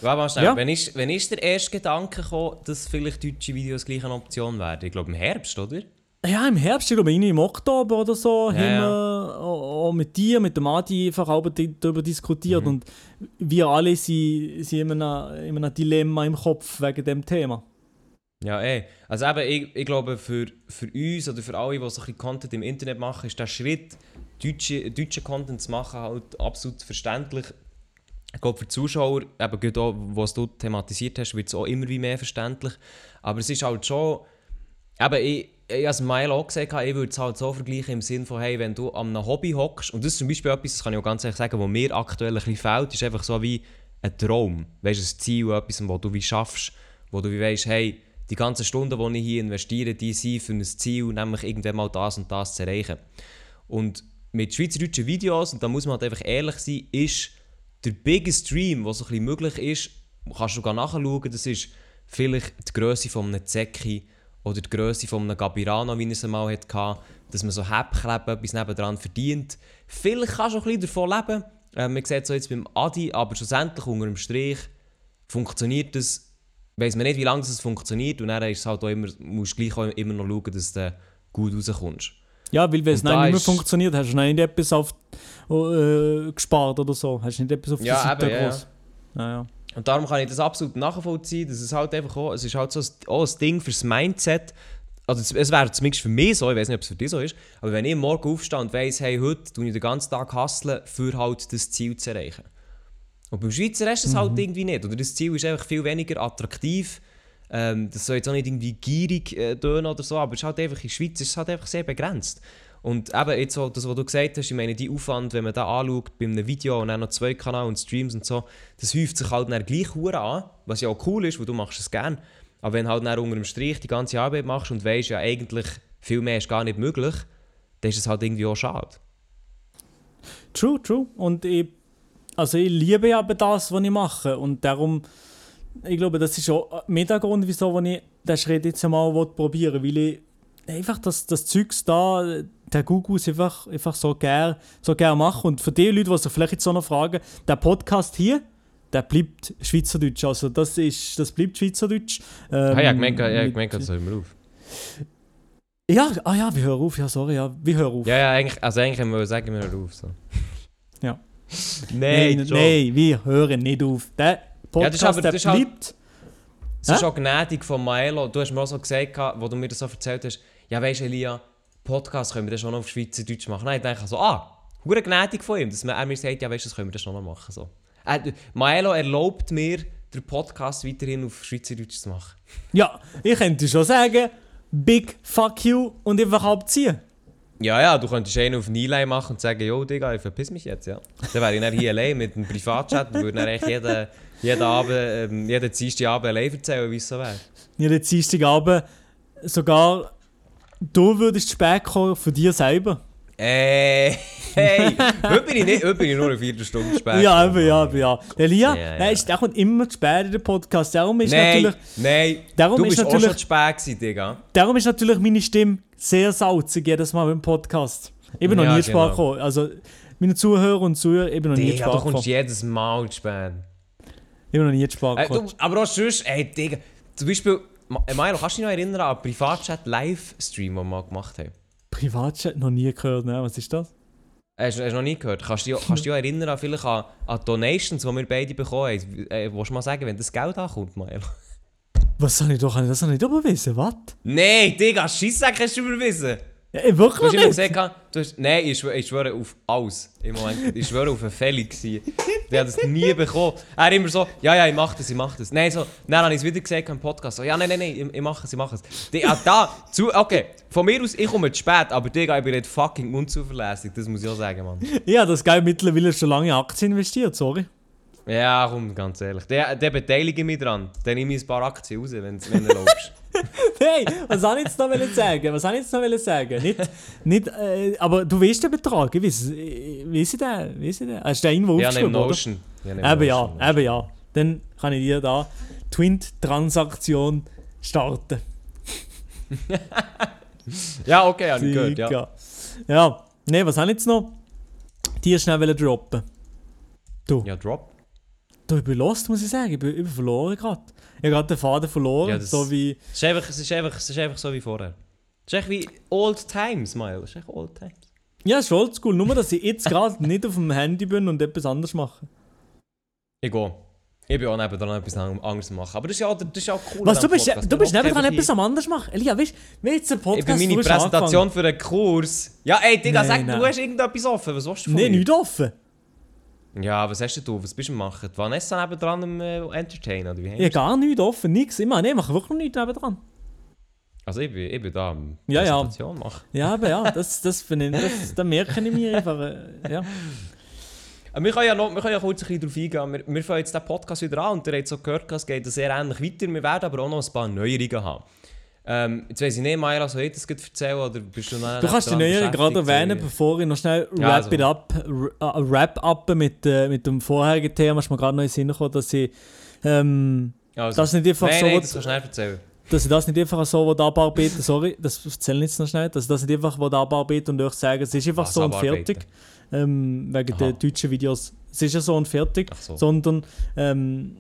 [SPEAKER 3] Warte.
[SPEAKER 4] Ja.
[SPEAKER 3] Wenn, ist, wenn ist der erste Gedanke gekommen, dass vielleicht deutsche Videos gleich eine Option werden? Ich glaube im Herbst, oder?
[SPEAKER 4] Ja, im Herbst, ich glaube, im Oktober oder so,
[SPEAKER 3] Ja,
[SPEAKER 4] haben
[SPEAKER 3] ja.
[SPEAKER 4] wir auch auch mit dir, mit dem Adi einfach auch darüber diskutiert.
[SPEAKER 3] Mhm.
[SPEAKER 4] Und wir alle sind, sind in, einem, in einem Dilemma im Kopf wegen dem Thema.
[SPEAKER 3] Ja, ey. Also eben, ich, ich glaube, für, für uns oder für alle, die so ein bisschen Content im Internet machen, ist der Schritt, deutsche, deutschen Content zu machen, halt absolut verständlich. Ich glaube, für die Zuschauer, eben gerade auch, was du thematisiert hast, wird es auch immer wie mehr verständlich. Aber es ist halt schon, eben, ich, ich habe Milo auch gesagt, ich würde es halt so vergleichen im Sinne von, hey, wenn du an einem Hobby hockst, und das ist zum Beispiel etwas, das kann ich auch ganz ehrlich sagen, was mir aktuell ein bisschen fehlt, ist einfach so wie ein Traum. Weißt du, ein Ziel, etwas, wo du wie schaffst, wo du wie weißt, hey, die ganzen Stunden, die ich hier investiere, die sind für ein Ziel, nämlich irgendwann mal das und das zu erreichen. Und mit schweizerdeutschen Videos, und da muss man halt einfach ehrlich sein, ist der biggest Stream, was so ein bisschen möglich ist, kannst du sogar nachschauen, das ist vielleicht die Größe von einem oder die Größe von einem Gabirano, wie er es einmal hatte, dass man so Häppchen etwas nebendran verdient. Vielleicht kannst du auch ein bisschen davon leben. Äh, man sieht es so jetzt beim Adi, aber schlussendlich unter dem Strich funktioniert das, weiß man nicht, wie lange es funktioniert und dann ist es halt auch immer, musst du gleich immer noch schauen, dass du gut rauskommst.
[SPEAKER 4] Ja, weil wenn es nicht mehr funktioniert, hast du nicht etwas auf, äh, gespart oder so. Hast du nicht etwas auf
[SPEAKER 3] Ja,
[SPEAKER 4] der Seite
[SPEAKER 3] eben, ja,
[SPEAKER 4] groß. Ja, ja.
[SPEAKER 3] Und darum kann ich das absolut nachvollziehen, dass es halt einfach auch, es ist halt so ein, auch ein Ding fürs Mindset. Also es, wäre zumindest für mich so, ich weiß nicht, ob es für dich so ist, aber wenn ich morgen aufstehe und weiss, hey, heute tue ich den ganzen Tag hustlen, für halt das Ziel zu erreichen. Und beim Schweizer ist das halt irgendwie nicht. Oder das Ziel ist einfach viel weniger attraktiv. Ähm, das soll jetzt auch nicht irgendwie gierig äh, tönen oder so, aber es ist halt einfach, in der Schweiz ist es halt einfach sehr begrenzt. Und eben jetzt so, das, was du gesagt hast, ich meine, die Aufwand, wenn man da anschaut, bei einem Video und dann noch zwei Kanäle und Streams und so, das häuft sich halt dann gleich hure an, was ja auch cool ist, weil du machst es gern. Aber wenn du halt dann unter dem Strich die ganze Arbeit machst und weißt ja eigentlich, viel mehr ist gar nicht möglich, dann ist es halt irgendwie auch schade.
[SPEAKER 4] True, true. Und ich, also ich liebe ja eben das, was ich mache. Und darum, ich glaube, das ist auch mit der Grund, wieso ich den Schritt jetzt einmal probieren will. Weil ich einfach das, das Zeugs da, der Gugus einfach, einfach so gerne so gern mache. Und für die Leute, die sich vielleicht jetzt so noch fragen, der Podcast hier, der bleibt Schweizerdeutsch. Also das, ist, das bleibt Schweizerdeutsch. Ähm,
[SPEAKER 3] Ah, ja, gemerkt, ja, gemerkt, das hören wir auf.
[SPEAKER 4] Ja, ah ja, wir hören auf. Ja, sorry, ja, wir hören auf.
[SPEAKER 3] Ja, ja, eigentlich, also eigentlich haben wir sagen, wir hören auf. So.
[SPEAKER 4] Ja.
[SPEAKER 3] Nein,
[SPEAKER 4] nein, nein, wir hören nicht auf. Der
[SPEAKER 3] Ja, das
[SPEAKER 4] Podcast,
[SPEAKER 3] ist aber-
[SPEAKER 4] der
[SPEAKER 3] das halt-
[SPEAKER 4] bleibt.
[SPEAKER 3] Es ist
[SPEAKER 4] Hä?
[SPEAKER 3] auch gnädig von Maelo. Du hast mir auch so gesagt, wo du mir das so erzählt hast, ja weisst du, Elia, Podcast können wir das schon noch auf Schweizerdeutsch machen. Nein, ich denke so, ah, hure gnädig von ihm, dass man er mir sagt, ja weisst du, das können wir das schon noch machen. So. Äh, Maelo erlaubt mir, den Podcast weiterhin auf Schweizerdeutsch zu machen.
[SPEAKER 4] Ja, ich könnte schon sagen, big fuck you und einfach abziehen.
[SPEAKER 3] Ja, ja, du könntest einen auf Nilay machen und sagen, jo Digga, ich verpiss mich jetzt, ja. Dann wäre ich dann hier allein mit einem Privatchat und würde dann eigentlich jeden, jeden Abend, ähm, jeden Dienstag Abend allein erzählen, wie es so wäre.
[SPEAKER 4] Jeden Dienstagabend sogar du würdest spät kommen für dir selber.
[SPEAKER 3] Ey, hey, heute bin ich, nicht, heute bin ich nur eine Viertelstunde spät.
[SPEAKER 4] Ja, eben, ja, eben, ja. Der Lia,
[SPEAKER 3] Ja, ja.
[SPEAKER 4] Nein, ist, der kommt immer zu spät in den Podcast. Darum ist
[SPEAKER 3] Nein,
[SPEAKER 4] natürlich,
[SPEAKER 3] nein,
[SPEAKER 4] Darum
[SPEAKER 3] du
[SPEAKER 4] ist
[SPEAKER 3] bist auch
[SPEAKER 4] natürlich-
[SPEAKER 3] schon zu spät gewesen, Digga.
[SPEAKER 4] darum ist natürlich meine Stimme sehr salzig jedes Mal beim Podcast. Ich bin noch
[SPEAKER 3] Ja,
[SPEAKER 4] nie zu spät
[SPEAKER 3] genau.
[SPEAKER 4] gekommen. Also, meine Zuhörer und Zuhörer, ich bin noch nie
[SPEAKER 3] Digga,
[SPEAKER 4] spät
[SPEAKER 3] du kommst
[SPEAKER 4] gekommen.
[SPEAKER 3] jedes Mal zu spät.
[SPEAKER 4] Ich bin noch nie zu spät
[SPEAKER 3] Äh, du,
[SPEAKER 4] gekommen.
[SPEAKER 3] aber auch sonst, ey, Digga, zum Beispiel, Äh, Milo, kannst du dich noch erinnern an Privatchat-Livestream, den wir mal gemacht haben?
[SPEAKER 4] Privatchat noch nie gehört, ne? Was ist das?
[SPEAKER 3] Hast du hast du noch nie gehört? Kannst du dich, kannst du dich auch erinnern an, vielleicht an, an Donations, die wir beide bekommen haben? Äh, willst du mal sagen, wenn das Geld ankommt, Milo?
[SPEAKER 4] Was soll ich doch, kann ich das noch nicht überwiesen? Was?
[SPEAKER 3] Nein, Digga, Scheisssack hast du überwiesen.
[SPEAKER 4] Ja,
[SPEAKER 3] Du
[SPEAKER 4] wirklich
[SPEAKER 3] hast immer
[SPEAKER 4] nicht?
[SPEAKER 3] gesagt, du hast, nein, ich schwöre, ich schwöre auf alles. Im Moment, ich schwöre auf einen Felix. Der hat das nie bekommen. Er immer so, ja, ja, ich mach das, ich mach das. Nein, so, dann habe ich es wieder gesagt im Podcast. So, ja, nein, nein, nein, ich, ich mache es, ich mache es. Die, ah, da, zu, okay, von mir aus, ich komme zu spät, aber Digga, ich bin nicht fucking unzuverlässig. Das muss ich auch sagen, Mann.
[SPEAKER 4] Ja, das Geld mittlerweile schon lange in Aktien investiert, sorry.
[SPEAKER 3] Ja, komm, ganz ehrlich. Der, der beteilige mich dran. Dann nehme ich ein paar Aktien raus, wenn's, wenn du erlaubst.
[SPEAKER 4] Hey, was soll ich jetzt noch sagen? Was soll ich jetzt noch sagen? Nicht, nicht, äh, aber du weißt den Betrag, ich weiß, ich- wie ist der? Wie ist der? Hast du den irgendwo
[SPEAKER 3] Ja,
[SPEAKER 4] aufgeschrieben, oder?
[SPEAKER 3] Notion. Ja,
[SPEAKER 4] Eben ja,
[SPEAKER 3] Notion.
[SPEAKER 4] eben ja. Dann kann ich dir da Twint-Transaktion starten.
[SPEAKER 3] Ja, okay, habe ich gehört, ja.
[SPEAKER 4] Ja, ne, was habe ich jetzt noch? Die schnell droppen. Du,
[SPEAKER 3] Ja, Drop.
[SPEAKER 4] Du, ich bin lost, muss ich sagen. Ich bin, ich bin verloren gerade. Ich habe gerade den Faden verloren,
[SPEAKER 3] Ja, das-
[SPEAKER 4] so wie...
[SPEAKER 3] Es ist, einfach, es, ist einfach, es ist einfach so wie vorher. Es ist echt wie Old Times, Mile. Es ist echt Old Times.
[SPEAKER 4] Ja, ist oldschool, nur dass ich jetzt gerade nicht auf dem Handy bin und etwas anderes mache.
[SPEAKER 3] Ich gehe. Ich bin auch nebendran etwas anderes machen. Aber das ist ja, das ist auch cool.
[SPEAKER 4] Was, du bist,
[SPEAKER 3] Podcast.
[SPEAKER 4] du bist
[SPEAKER 3] Wir
[SPEAKER 4] nebendran
[SPEAKER 3] hocken
[SPEAKER 4] etwas am anders machen? Elia, weißt du, jetzt ein. Podcast
[SPEAKER 3] Ich bin meine Präsentation für einen Kurs. Ja, ey, Digga, sag,
[SPEAKER 4] nein.
[SPEAKER 3] du hast irgendetwas offen. Was willst du von
[SPEAKER 4] Nein,
[SPEAKER 3] mir?
[SPEAKER 4] nicht offen.
[SPEAKER 3] Ja, was hast du? Was bist du machen? Die Vanessa nebendran am äh, Entertainen, oder wie
[SPEAKER 4] habe gar nichts offen, nichts. Ich meine, ich mache wirklich nichts nebendran.
[SPEAKER 3] Also ich bin, ich bin da am
[SPEAKER 4] Ja, ja.
[SPEAKER 3] Präsentation machen.
[SPEAKER 4] Ja, aber ja, das, das, finde ich, das, das merke ich mir einfach. äh, Ja.
[SPEAKER 3] Aber wir können ja, noch, wir können ja kurz ein bisschen darauf eingehen. Wir, wir fangen jetzt den Podcast wieder an und ihr habt so gehört, es geht sehr ähnlich weiter. Wir werden aber auch noch ein paar Neuerungen haben. Ähm, jetzt weiss ich nicht, Mayra, soll ich das erzählen oder bist du noch
[SPEAKER 4] Du kannst die Neueren gerade erwähnen, bevor ich noch schnell
[SPEAKER 3] Ja,
[SPEAKER 4] wrap
[SPEAKER 3] also.
[SPEAKER 4] it up, äh, wrap up mit, äh, mit dem vorherigen Thema. Ist mir gerade noch in den Sinn gekommen, dass ich, ähm,
[SPEAKER 3] Also.
[SPEAKER 4] das nicht einfach
[SPEAKER 3] nein,
[SPEAKER 4] so
[SPEAKER 3] nein, das kannst du schnell erzählen.
[SPEAKER 4] dass ich das nicht einfach so will abarbeiten sorry, das erzähle ich jetzt noch schnell, dass ich das nicht einfach will abarbeiten und euch sagen, es ist einfach
[SPEAKER 3] Was
[SPEAKER 4] so und fertig. Ähm, wegen
[SPEAKER 3] Aha.
[SPEAKER 4] der deutschen Videos. Es ist ja so und fertig,
[SPEAKER 3] so.
[SPEAKER 4] sondern ähm,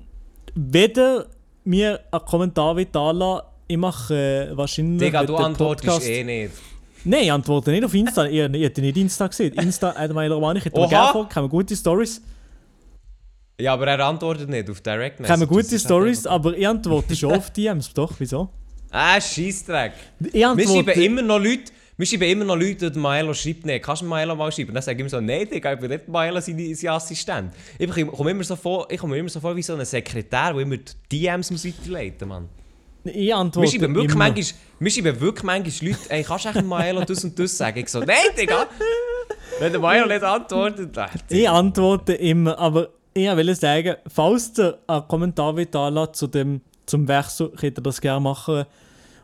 [SPEAKER 4] weder mir einen Kommentar will da ich mache äh, wahrscheinlich
[SPEAKER 3] Digga, du antwortest
[SPEAKER 4] Podcast-
[SPEAKER 3] eh nicht.
[SPEAKER 4] Nein, ich antworte nicht auf Insta. ich, ich hätte nicht Insta gesehen. Insta, äh, meine Romane, ich hätte gerne folgen, haben gute Stories.
[SPEAKER 3] Ja, aber er antwortet nicht auf Direct
[SPEAKER 4] Haben
[SPEAKER 3] Message.
[SPEAKER 4] gute
[SPEAKER 3] Das ist
[SPEAKER 4] Stories, aber ich antworte schon auf DMs. Doch, wieso?
[SPEAKER 3] Ah, Scheissdreck.
[SPEAKER 4] Ich
[SPEAKER 3] Wir schreiben immer noch Leute, wir schreiben immer noch Leute, die Milo schreibt, nee, kannst du Milo mal schreiben? Dann sage ich immer so, nein, Digga, ich bin nicht Milo sein, sein Assistent. Ich komme komm immer so vor, ich komme mir immer so vor wie so ein Sekretär, der immer die DMs muss weiterleiten Mann.
[SPEAKER 4] Ich
[SPEAKER 3] Wir
[SPEAKER 4] antworte
[SPEAKER 3] schreiben wirklich
[SPEAKER 4] immer.
[SPEAKER 3] manchmal, wir schreiben wirklich manchmal Leute, ey, kannst du echt Milo das und das sagen? Ich so, nein, Digga! Wenn der Milo nicht antwortet, ach,
[SPEAKER 4] Ich antworte immer, aber ich will sagen, falls ihr einen Kommentar da zu dem, zum Wechsel, könnt ihr das gerne machen.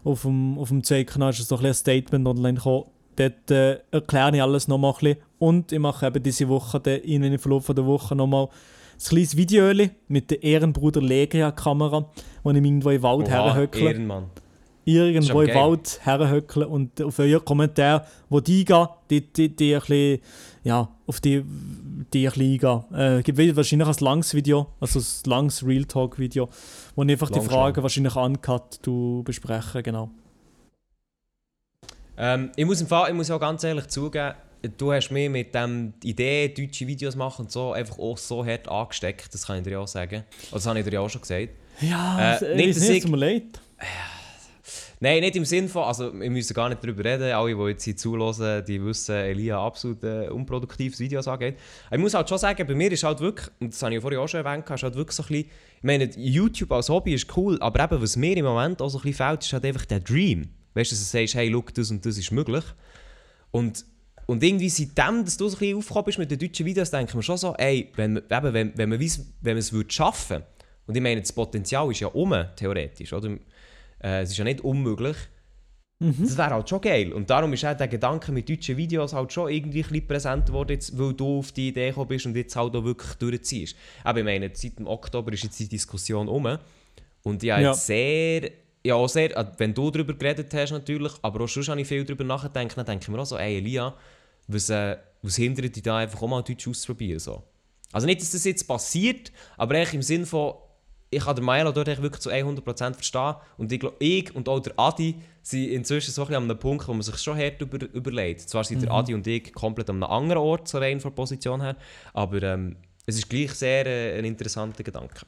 [SPEAKER 4] Auf dem, auf dem C-Kanal ist so ein, ein Statement online gekommen. Dort äh, erkläre ich alles nochmal ein bisschen. Und ich mache eben diese Woche, dann, in den Verlauf der Woche nochmal ein kleines Video mit der Ehrenbruder Legria-Kamera, wo ich irgendwo im Wald herhöckle.
[SPEAKER 3] Ehrenmann.
[SPEAKER 4] irgendwo im. Wald herhöckeln und auf euren Kommentar, wo die gehen, die, die, die ein bisschen, ja, auf die, die ein bisschen eingehen. Äh, gibt wieder wahrscheinlich ein langes Video, also ein langes Real Talk Video, wo ich einfach die
[SPEAKER 3] Lang
[SPEAKER 4] Fragen
[SPEAKER 3] schon.
[SPEAKER 4] wahrscheinlich uncut du besprechen, genau.
[SPEAKER 3] Ähm, ich, muss im Fall, ich muss auch ganz ehrlich zugeben, du hast mich mit dem Idee, deutsche Videos machen und so, einfach auch so hart angesteckt, das kann ich dir ja auch sagen. Das habe ich dir ja auch schon gesagt.
[SPEAKER 4] Ja,
[SPEAKER 3] Äh,
[SPEAKER 4] äh,
[SPEAKER 3] nicht, dass ich-
[SPEAKER 4] mir leid.
[SPEAKER 3] Nein, nicht im Sinn von, also wir müssen gar nicht darüber reden, alle, die jetzt hier zuhören, die wissen, Elia absolut äh, unproduktives Videos angeht. Aber ich muss halt schon sagen, bei mir ist halt wirklich, und das habe ich ja vorhin auch schon erwähnt, ist halt wirklich so ein bisschen, ich meine, YouTube als Hobby ist cool, aber eben, was mir im Moment auch so ein bisschen fehlt, ist halt einfach der Dream. Weißt du, dass du sagst, hey, look, das und das ist möglich. Und, und irgendwie seitdem, dass du so ein bisschen aufgekommen bist mit den deutschen Videos, denke ich mir schon so, ey, wenn, man- eben, wenn, wenn man weiss, wenn man es würde schaffen, und ich meine, das Potenzial ist ja um, theoretisch, oder? Äh, es ist ja nicht unmöglich, Das wäre halt schon geil. Und darum ist auch der Gedanke mit deutschen Videos halt schon irgendwie ein bisschen präsent geworden, jetzt, weil du auf die Idee gekommen bist und jetzt halt auch wirklich durchziehst. Aber ich meine, seit dem Oktober ist jetzt die Diskussion um. Und ich habe
[SPEAKER 4] Ja.
[SPEAKER 3] jetzt sehr, ja auch sehr, äh, wenn du darüber geredet hast natürlich, aber auch schon habe ich viel darüber nachgedacht, dann denke ich mir auch so, ey Elia, was, äh, was hindert dich da einfach auch mal Deutsch auszuprobieren? So. Also nicht, dass das jetzt passiert, aber eigentlich im Sinn von, ich kann den Milo dort wirklich zu 100% verstehen und ich, glaub, ich und auch der Adi sind inzwischen so ein bisschen an einem Punkt, wo man sich schon hart über, überlegt. Zwar sind der Adi und ich komplett an einem anderen Ort, so rein von der Position her, aber ähm, es ist gleich sehr äh, ein interessanter Gedanke.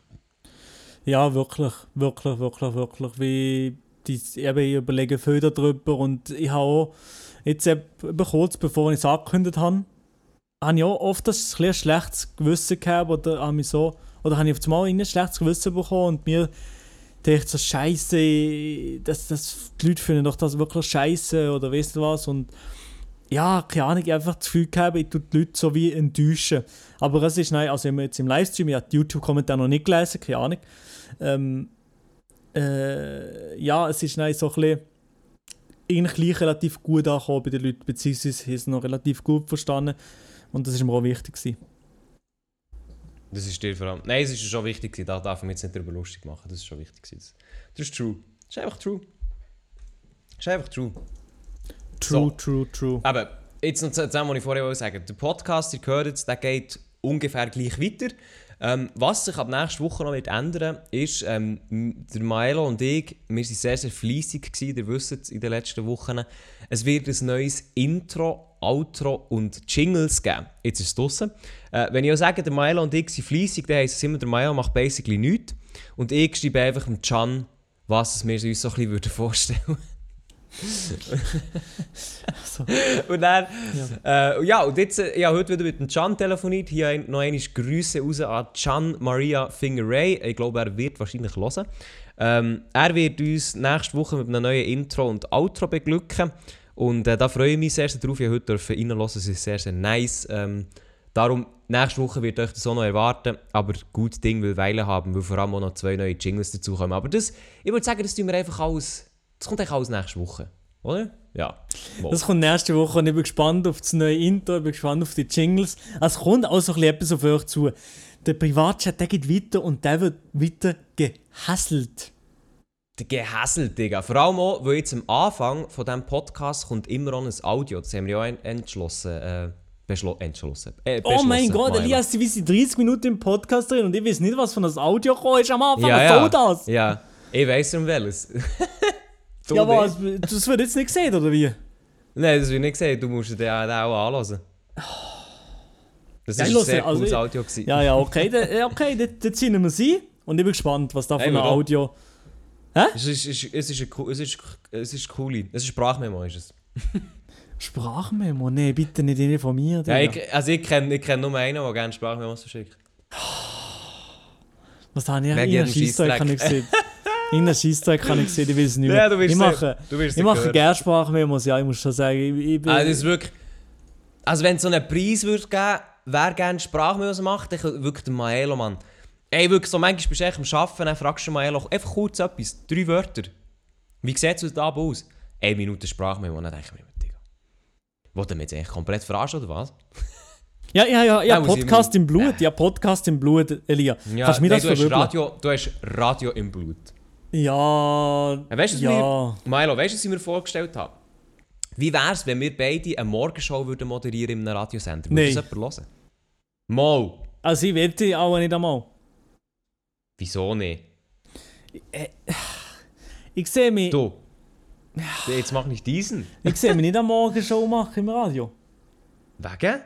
[SPEAKER 4] Ja, wirklich, wirklich, wirklich, wirklich. Wie die, eben, ich überlege viel darüber und ich habe auch jetzt eben kurz bevor ich es angekündigt habe, habe ich auch oft ein, ein schlechtes Gewissen gehabt oder habe mich so, oder habe ich auf einmal ein schlechtes Gewissen bekommen und mir dachte so, Scheiße, das, das, die Leute finden doch das wirklich Scheiße oder weißt du was und ja, keine Ahnung, ich habe einfach das Gefühl gehabt, ich tue die Leute so wie enttäuschen. Aber es ist, nein, also wir jetzt im Livestream, ich habe die YouTube-Kommentare noch nicht gelesen, keine Ahnung. Ähm, äh, ja, es ist nein, so ein bisschen eigentlich gleich relativ gut angekommen bei den Leuten, beziehungsweise haben es noch relativ gut verstanden. Und das ist mir auch wichtig gewesen.
[SPEAKER 3] Das ist dir vor allem. Nein, es ist schon wichtig, da darf ich mich jetzt nicht darüber lustig machen. Das ist schon wichtig. Das, das ist true. Das ist einfach true. Das ist einfach true.
[SPEAKER 4] True,
[SPEAKER 3] So.
[SPEAKER 4] true, true.
[SPEAKER 3] Aber jetzt noch zusammen, was ich vorher wollte sagen Der Podcast, ihr hört jetzt, der geht ungefähr gleich weiter. Ähm, was sich ab nächster Woche noch wird ändern ist, ähm, der Maelo und ich, wir waren sehr, sehr fleissig, gewesen, ihr wisst es, in den letzten Wochen. Es wird ein neues Intro, Outro und Jingles geben. Jetzt ist es draussen. Äh, wenn ich auch sage, der Maelo und ich sind fleissig, dann heisst es immer, der Maelo macht basically nichts. Und ich schreibe einfach dem Can, was wir uns so ein bisschen würden vorstellen
[SPEAKER 4] So.
[SPEAKER 3] Und dann, ja. Äh, ja, und jetzt, äh, ich habe heute wieder mit dem Can telefoniert. Hier noch einmal Grüße raus an Can Maria Fingeray. Ich glaube, er wird wahrscheinlich hören. Ähm, er wird uns nächste Woche mit einem neuen Intro und Outro beglücken. Und äh, da freue ich mich sehr, sehr drauf. Ich heute reinhören. Es ist sehr, sehr nice. Ähm, darum, nächste Woche wird euch das auch noch erwarten. Aber gut Ding will Weile haben, weil vor allem auch noch zwei neue Jingles dazukommen. Aber das, ich würde sagen, das tun wir einfach alles. Das kommt eigentlich alles nächste Woche. Oder? Ja. Mal.
[SPEAKER 4] Das kommt nächste Woche und ich bin gespannt auf das neue Intro, ich bin gespannt auf die Jingles. Es kommt auch so ein bisschen etwas auf euch zu. Der Privatchat, der geht weiter und der wird weiter gehasselt.
[SPEAKER 3] Der Gehässel, Digga. Vor allem auch, weil jetzt am Anfang von diesem Podcast kommt immer noch ein Audio. Das haben wir ja entschlossen. Äh, entschlossen. Äh,
[SPEAKER 4] Oh mein Gott. Elias, du bist 30 Minuten im Podcast drin und ich weiß nicht, was von das Audio gekommen ist am Anfang.
[SPEAKER 3] Ja,
[SPEAKER 4] was
[SPEAKER 3] ja.
[SPEAKER 4] soll das?
[SPEAKER 3] Ja, ich weiss um welches. Du
[SPEAKER 4] Ja,
[SPEAKER 3] nicht?
[SPEAKER 4] was? Das wird jetzt nicht gesehen, oder wie?
[SPEAKER 3] Nein, das ich nicht sehen. Du musst den den auch anhören. Das
[SPEAKER 4] Ja,
[SPEAKER 3] war
[SPEAKER 4] ich
[SPEAKER 3] ein sehr
[SPEAKER 4] also
[SPEAKER 3] cooles Audio. Gewesen.
[SPEAKER 4] Ja, ja, okay, da, ja, okay, da, da ziehen wir sie und ich bin gespannt, was da für ein? Audio.
[SPEAKER 3] Es ist, es ist, es ist, ein es ist, es ist cool. Es ist Sprachmemo. Ist es.
[SPEAKER 4] Sprachmemo? Nee, bitte nicht mir.
[SPEAKER 3] Ja, ich, also ich kenne ich kenn nur einen, der gerne Sprachmemos verschickt.
[SPEAKER 4] Was habe ich? Habe ich
[SPEAKER 3] Scheissdreck.
[SPEAKER 4] gesehen. In der Scheissdreck habe ich gesehen, ich will es nicht mehr.
[SPEAKER 3] Ja, du wirst
[SPEAKER 4] ich mache,
[SPEAKER 3] du wirst
[SPEAKER 4] ich mache gerne Sprachmemos, ja, ich muss schon sagen. Ich, ich bin,
[SPEAKER 3] Also, das ist wirklich, also wenn es so einen Preis würde geben, wer gerne Sprachmuse macht, dann könnte wirklich der Maelo, Mann. Ey, wirklich so, manchmal bist du echt am Arbeiten, dann fragst du den Maelo einfach kurz etwas, drei Wörter. Wie sieht es da aus? Eine Minute Sprachmemo, dann denke ich mir, Digga, wollt ihr mich jetzt eigentlich komplett verarschen, oder was?
[SPEAKER 4] ja, ja, ja, ja,
[SPEAKER 3] Ja, ich
[SPEAKER 4] Podcast im Blut, ja, Podcast im Blut, Elia. Kannst du mir das
[SPEAKER 3] du, hast? Radio, du hast Radio im Blut.
[SPEAKER 4] Ja,
[SPEAKER 3] Ja, weißt du,
[SPEAKER 4] ja.
[SPEAKER 3] Milo, weißt du, was ich mir vorgestellt habe? Wie wäre es, wenn wir beide eine Morgenshow würden moderieren in einem Radiosender? Würde
[SPEAKER 4] Nein.
[SPEAKER 3] das jemand hören? Mal.
[SPEAKER 4] Also ich wette auch nicht einmal.
[SPEAKER 3] Wieso nicht?
[SPEAKER 4] Ich sehe mich,
[SPEAKER 3] Du. Jetzt mach nicht diesen.
[SPEAKER 4] ich sehe mich nicht am Morgenshow machen im Radio.
[SPEAKER 3] Wegen?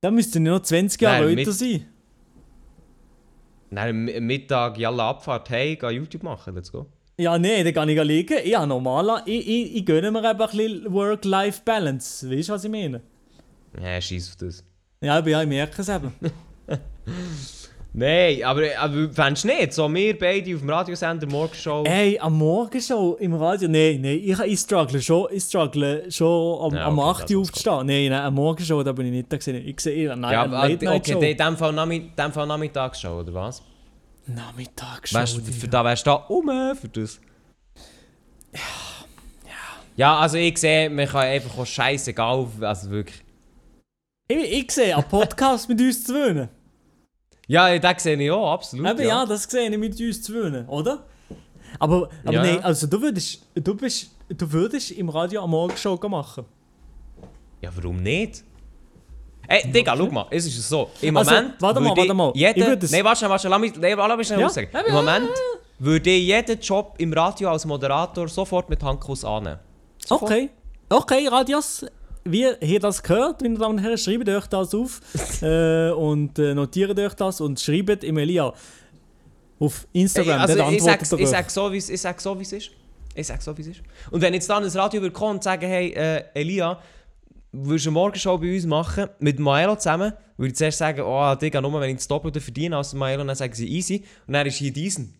[SPEAKER 4] Da müssten ja noch 20 Jahre
[SPEAKER 3] Nein,
[SPEAKER 4] älter sein.
[SPEAKER 3] Nein, am Mi- Mittag, jalla Abfahrt, hey, geh YouTube machen, let's go.
[SPEAKER 4] Ja, nee, dann kann ich liegen. Ja, normaler. Ich, ich, ich gönne mir eben ein bisschen Work-Life-Balance. Weißt du, was ich meine?
[SPEAKER 3] Ja, scheiß auf das.
[SPEAKER 4] Ja, aber ja, ich merke es eben.
[SPEAKER 3] Nein, aber, aber fändest du nicht? So, wir beide auf dem Radiosender Morgenshow.
[SPEAKER 4] Ey, am Morgenshow im Radio? Nein, nein, ich, ich struggle schon, ich struggle schon am,
[SPEAKER 3] Ja,
[SPEAKER 4] am
[SPEAKER 3] okay,
[SPEAKER 4] 8
[SPEAKER 3] das
[SPEAKER 4] Uhr
[SPEAKER 3] muss
[SPEAKER 4] aufzustehen. Nein, nein, am Morgenshow, da bin ich nicht da gewesen. Ich sehe eher nein,
[SPEAKER 3] ja, aber, okay, in dem Fall, dem Fall Nachmittagsshow, oder was?
[SPEAKER 4] Nachmittagsshow.
[SPEAKER 3] Weißt du, für da wärst du da um für das. Ja, also ich sehe, man kann einfach auch scheißegal, also wirklich.
[SPEAKER 4] Ich, ich sehe einen Podcast mit uns zu wohnen.
[SPEAKER 3] Ja, das sehe ich auch, absolut.
[SPEAKER 4] Eben, ja. das sehe ich mit uns zu wohnen, oder? Aber, aber
[SPEAKER 3] Ja.
[SPEAKER 4] nein, also du würdest, du bist, du würdest im Radio am Morgen Show machen.
[SPEAKER 3] Ja, warum nicht? Ey, Digga, schau mal, es ist so. Im
[SPEAKER 4] Also,
[SPEAKER 3] Moment.
[SPEAKER 4] warte mal,
[SPEAKER 3] würde
[SPEAKER 4] warte mal.
[SPEAKER 3] Jeder,
[SPEAKER 4] Ich würde es-
[SPEAKER 3] Nein, warte schnell, warte schnell, lass mich, nein, lass mich schnell
[SPEAKER 4] Ja?
[SPEAKER 3] aussagen. Im Moment würde ich jeden Job im Radio als Moderator sofort mit Handkuss annehmen.
[SPEAKER 4] Okay. Okay, Radios, wie ihr das gehört, meine Damen und Herren, schreibt euch das auf äh, und äh, notiert euch das und schreibt im Elia auf
[SPEAKER 3] Ey,
[SPEAKER 4] Instagram,
[SPEAKER 3] also
[SPEAKER 4] der
[SPEAKER 3] ich
[SPEAKER 4] antwortet
[SPEAKER 3] sag, ich
[SPEAKER 4] euch.
[SPEAKER 3] sag so, wie es ich sag so, wie es ist. Ich sag so, wie es ist. Und wenn jetzt dann ein Radio würde kommen und sagen, hey, äh, Elia, willst du eine Morgenshow bei uns machen, mit Maelo zusammen, würde ich zuerst sagen, oh, Digga, nur wenn ich das Doppelte verdiene als Maelo, und dann sagen sie easy. Und dann ist hier diesen.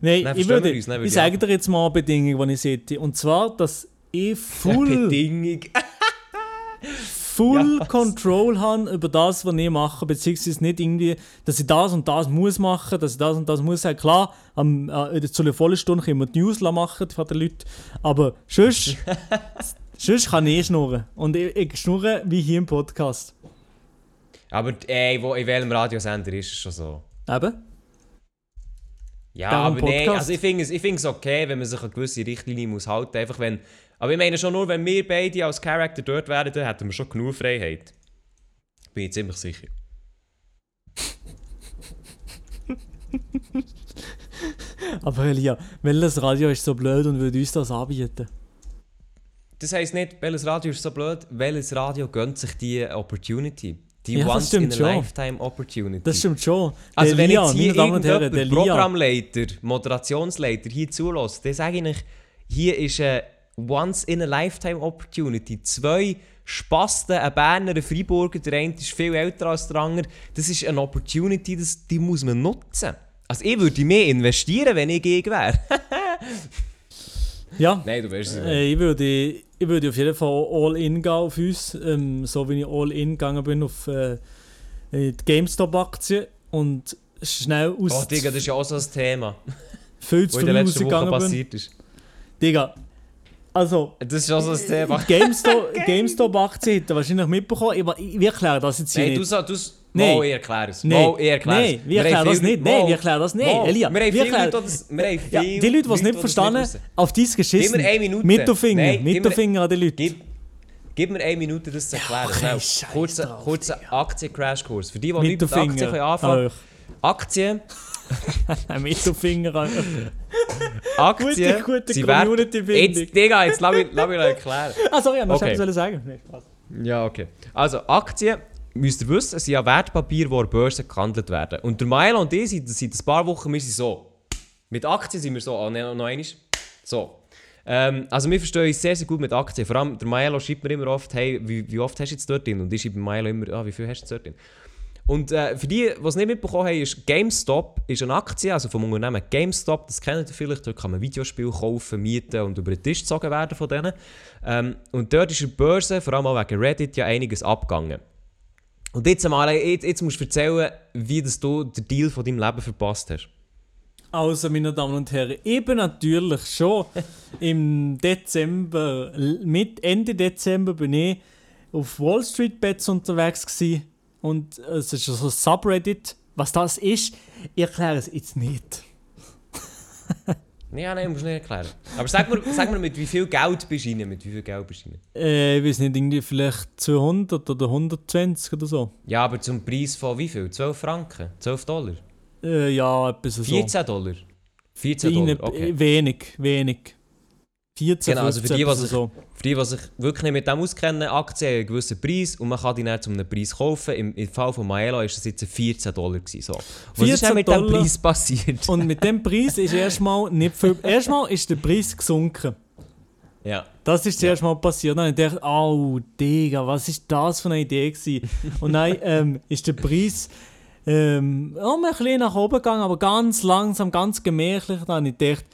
[SPEAKER 4] Nein, ich, würde,
[SPEAKER 3] uns, würde
[SPEAKER 4] ich sage dir jetzt mal eine Bedingung, die ich sehe. Und zwar, dass ich full,
[SPEAKER 3] Bedingung.
[SPEAKER 4] full
[SPEAKER 3] Ja.
[SPEAKER 4] Control habe über das, was ich mache, beziehungsweise nicht irgendwie, dass ich das und das muss machen, dass ich das und das muss sagen. Klar, am, äh, zu einer vollen Stunde können wir die News machen von den Leuten, aber sonst, sonst kann ich schnurren. Und ich, ich schnurre wie hier im Podcast.
[SPEAKER 3] Aber ey, wo, in welchem Radiosender ist es schon so?
[SPEAKER 4] Eben.
[SPEAKER 3] Ja,
[SPEAKER 4] Darum
[SPEAKER 3] aber nein, also ich finde es, ich find's okay, wenn man sich an gewisse Richtlinien muss halten Einfach wenn, aber ich meine schon nur, wenn wir beide als Charakter dort wären, dann hätten wir schon genug Freiheit. Bin ich ziemlich sicher.
[SPEAKER 4] Aber Elia, welches Radio ist so blöd und würde uns das anbieten?
[SPEAKER 3] Das heisst nicht, welches Radio ist so blöd, welches Radio gönnt sich die Opportunity. Die
[SPEAKER 4] Ja, das
[SPEAKER 3] once
[SPEAKER 4] stimmt
[SPEAKER 3] in a
[SPEAKER 4] schon.
[SPEAKER 3] lifetime Opportunity.
[SPEAKER 4] Das stimmt schon.
[SPEAKER 3] also
[SPEAKER 4] Der
[SPEAKER 3] wenn
[SPEAKER 4] Lia,
[SPEAKER 3] jetzt hier
[SPEAKER 4] Herren,
[SPEAKER 3] irgendjemand
[SPEAKER 4] Lia.
[SPEAKER 3] Programmleiter, Moderationsleiter hier zulässt, dann sage ich euch, hier ist eine once in a lifetime Opportunity. Zwei Spasten, ein Berner, ein Freiburger, der eine ist viel älter als der andere. Das ist eine Opportunity, das, die muss man nutzen. Also ich würde mehr investieren, wenn ich gegen wäre.
[SPEAKER 4] Ja,
[SPEAKER 3] Nein, du weißt es nicht.
[SPEAKER 4] äh, ich, würde, ich würde auf jeden Fall all in gehen auf uns. Ähm, so wie ich all in gegangen bin auf äh, die GameStop-Aktie und schnell aus
[SPEAKER 3] Oh Digga, das ist ja auch so ein Thema,
[SPEAKER 4] viel
[SPEAKER 3] was
[SPEAKER 4] zu
[SPEAKER 3] in
[SPEAKER 4] früh
[SPEAKER 3] der letzten Woche
[SPEAKER 4] rausgegangen bin.
[SPEAKER 3] passiert ist.
[SPEAKER 4] Digga, also
[SPEAKER 3] Das ist auch so ein Thema.
[SPEAKER 4] GameStop- GameStop-Aktie hätte ihr wahrscheinlich mitbekommen. Ich, ich, wir erklären das jetzt hier
[SPEAKER 3] Nein, du
[SPEAKER 4] nicht.
[SPEAKER 3] sagst, du s-
[SPEAKER 4] Nein.
[SPEAKER 3] Mal, ich erkläre es.
[SPEAKER 4] Nein.
[SPEAKER 3] Mal, ich erkläre es.
[SPEAKER 4] Nein, wir erklären
[SPEAKER 3] haben
[SPEAKER 4] das nicht. Nein, wir erklären das nicht. Elia,
[SPEAKER 3] wir haben viele Leute, die das- wir haben
[SPEAKER 4] Ja, die Leute, die es nicht
[SPEAKER 3] das
[SPEAKER 4] verstanden
[SPEAKER 3] wissen.
[SPEAKER 4] auf dies geschissen.
[SPEAKER 3] Gib mir eine Minute.
[SPEAKER 4] Mittelfinger,
[SPEAKER 3] Nein,
[SPEAKER 4] Mittelfinger an die Leute.
[SPEAKER 3] Gib, gib mir eine Minute, das zu erklären.
[SPEAKER 4] okay,
[SPEAKER 3] Schnell.
[SPEAKER 4] scheiß
[SPEAKER 3] kurzer kurzer Aktien-Crash-Kurs. Für die, die nicht mit Aktien können anfangen
[SPEAKER 4] an
[SPEAKER 3] Aktien,
[SPEAKER 4] Mittelfinger.
[SPEAKER 3] Aktien,
[SPEAKER 4] Gute, gute
[SPEAKER 3] sie werden-
[SPEAKER 4] Community-Bindung.
[SPEAKER 3] Jetzt, Digga, jetzt lass mich, lass mich erklären.
[SPEAKER 4] Ah, sorry, ich noch
[SPEAKER 3] Okay.
[SPEAKER 4] etwas sagen. Nee, Spaß.
[SPEAKER 3] Ja, okay. Also, Aktien, müsst ihr wissen, sind ja Wertpapiere, die an der Börse gehandelt werden. Und der Milo und ich sind seit ein paar Wochen wir sind so. Mit Aktien sind wir so, oh, ne, noch einmal. So. Ähm, also wir verstehen uns sehr, sehr gut mit Aktien. Vor allem der Milo schreibt mir immer oft, hey, wie, wie oft hast du jetzt dort drin? Und ich schreibe Milo immer, ah, wie viel hast du jetzt dort drin? Und äh, für die, die es nicht mitbekommen haben, ist GameStop ist eine Aktie, also vom Unternehmen GameStop, das kennt ihr vielleicht, dort kann man Videospiele kaufen, mieten und über den Tisch gezogen werden von denen. Ähm, und dort ist der Börse, vor allem auch wegen Reddit, ja einiges abgegangen. Und jetzt, einmal, jetzt, jetzt musst du erzählen, wie das du den Deal von deinem Leben verpasst hast.
[SPEAKER 4] Also, meine Damen und Herren, ich bin natürlich schon im Dezember, mit Ende Dezember bin ich auf Wall Street Bets unterwegs gewesen. Und es ist so ein Subreddit. Was das ist, ich erkläre es jetzt nicht.
[SPEAKER 3] Ja, nein, musst du nicht erklären. Aber sag mir, sag mir mit wie viel Geld bist du rein? Mit wie viel Geld bist du rein?
[SPEAKER 4] Äh, ich weiß nicht, irgendwie vielleicht 200 oder 120 oder so.
[SPEAKER 3] Ja, aber zum Preis von wie viel? 12 Franken? 12 Dollar?
[SPEAKER 4] Äh, ja, etwas so.
[SPEAKER 3] 14 Dollar? 14
[SPEAKER 4] Rein-
[SPEAKER 3] Dollar, okay.
[SPEAKER 4] Wenig, wenig. 14,
[SPEAKER 3] Genau, also für
[SPEAKER 4] 15,
[SPEAKER 3] die, was ich-
[SPEAKER 4] so.
[SPEAKER 3] Für die, die sich wirklich nicht mit dem auskennen, Aktien haben einen gewissen Preis und man kann die dann zu einem Preis kaufen. Im, im Fall von Maelo war das jetzt 14 Dollar. Gewesen, so. Was ist
[SPEAKER 4] 14
[SPEAKER 3] denn mit dem. Preis passiert?
[SPEAKER 4] Und mit dem Preis ist erstmal nicht viel. Erstmal ist der Preis gesunken.
[SPEAKER 3] ja.
[SPEAKER 4] Das ist zuerst mal passiert. Dann habe ich gedacht, oh, Digga, was ist das für eine Idee gewesen? Und dann ähm, ist der Preis ähm, auch ein bisschen nach oben gegangen, aber ganz langsam, ganz gemächlich. Dann habe ich gedacht,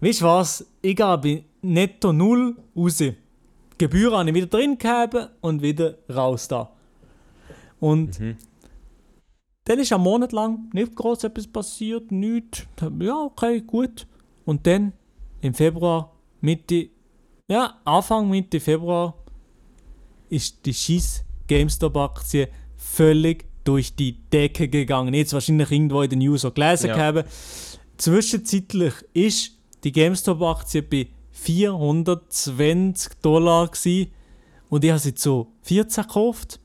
[SPEAKER 4] weißt du was, ich gehe netto null raus. Die Gebühren habe ich wieder drin gehabt und wieder raus da. Und dann ist ein Monat lang nicht groß etwas passiert, nichts. Ja, okay, gut. Und dann im Februar, Mitte Ja, Anfang Mitte Februar ist die scheiß GameStop-Aktie völlig durch die Decke gegangen. Jetzt wahrscheinlich irgendwo in den News auch gelesen
[SPEAKER 3] Ja.
[SPEAKER 4] haben. Zwischenzeitlich ist die GameStop-Aktie bei 420 Dollar gewesen, und ich habe sie zu 14 gekauft.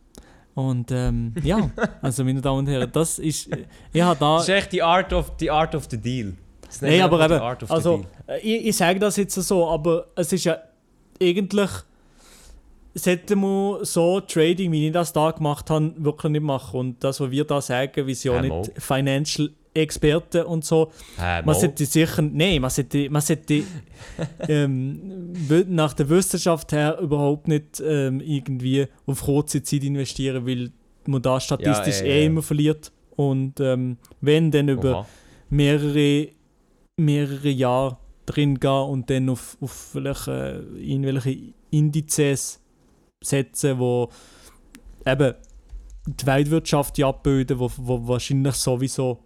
[SPEAKER 4] Und ähm, ja, also meine Damen und Herren, das ist, ich habe da...
[SPEAKER 3] Das ist echt die Art of, die art of the deal.
[SPEAKER 4] Nein, aber eben, also, äh, ich, ich sage das jetzt so, aber es ist ja eigentlich, sollte man so Trading, wie ich das da gemacht habe, wirklich nicht machen. Und das, was wir da sagen, wir sind ja
[SPEAKER 3] Äh,
[SPEAKER 4] nicht. Financial Experten und so.
[SPEAKER 3] Äh,
[SPEAKER 4] Man sollte sicher, nein, man sollte, man sollte ähm, nach der Wissenschaft her überhaupt nicht ähm, irgendwie auf kurze Zeit investieren, weil man da statistisch
[SPEAKER 3] Ja,
[SPEAKER 4] eh
[SPEAKER 3] ja, ja.
[SPEAKER 4] immer verliert. Und ähm, wenn, dann über
[SPEAKER 3] Oha.
[SPEAKER 4] mehrere, mehrere Jahre drin gehen und dann auf, auf äh, irgendwelche Indizes setzen, wo eben die Weltwirtschaft ja abbilden, wo, wo wahrscheinlich sowieso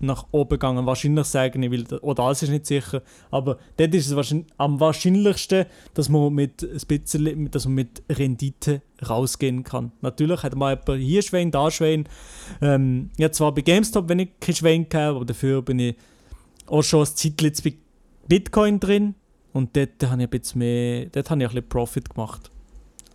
[SPEAKER 4] nach oben gegangen. Wahrscheinlich sagen ich, weil, oder alles ist nicht sicher, aber dort ist es wahrscheinlich, am wahrscheinlichsten, dass man mit ein bisschen, dass man mit Rendite rausgehen kann. Natürlich hat man jemand hier Schwein, da Schwein. Ähm, ja, zwar bei GameStop, wenn ich kein Schwein gehabt aber dafür bin ich auch schon ein Zeitchen jetzt bei Bitcoin drin und dort habe ich ein bisschen mehr, dort habe ich ein bisschen Profit gemacht.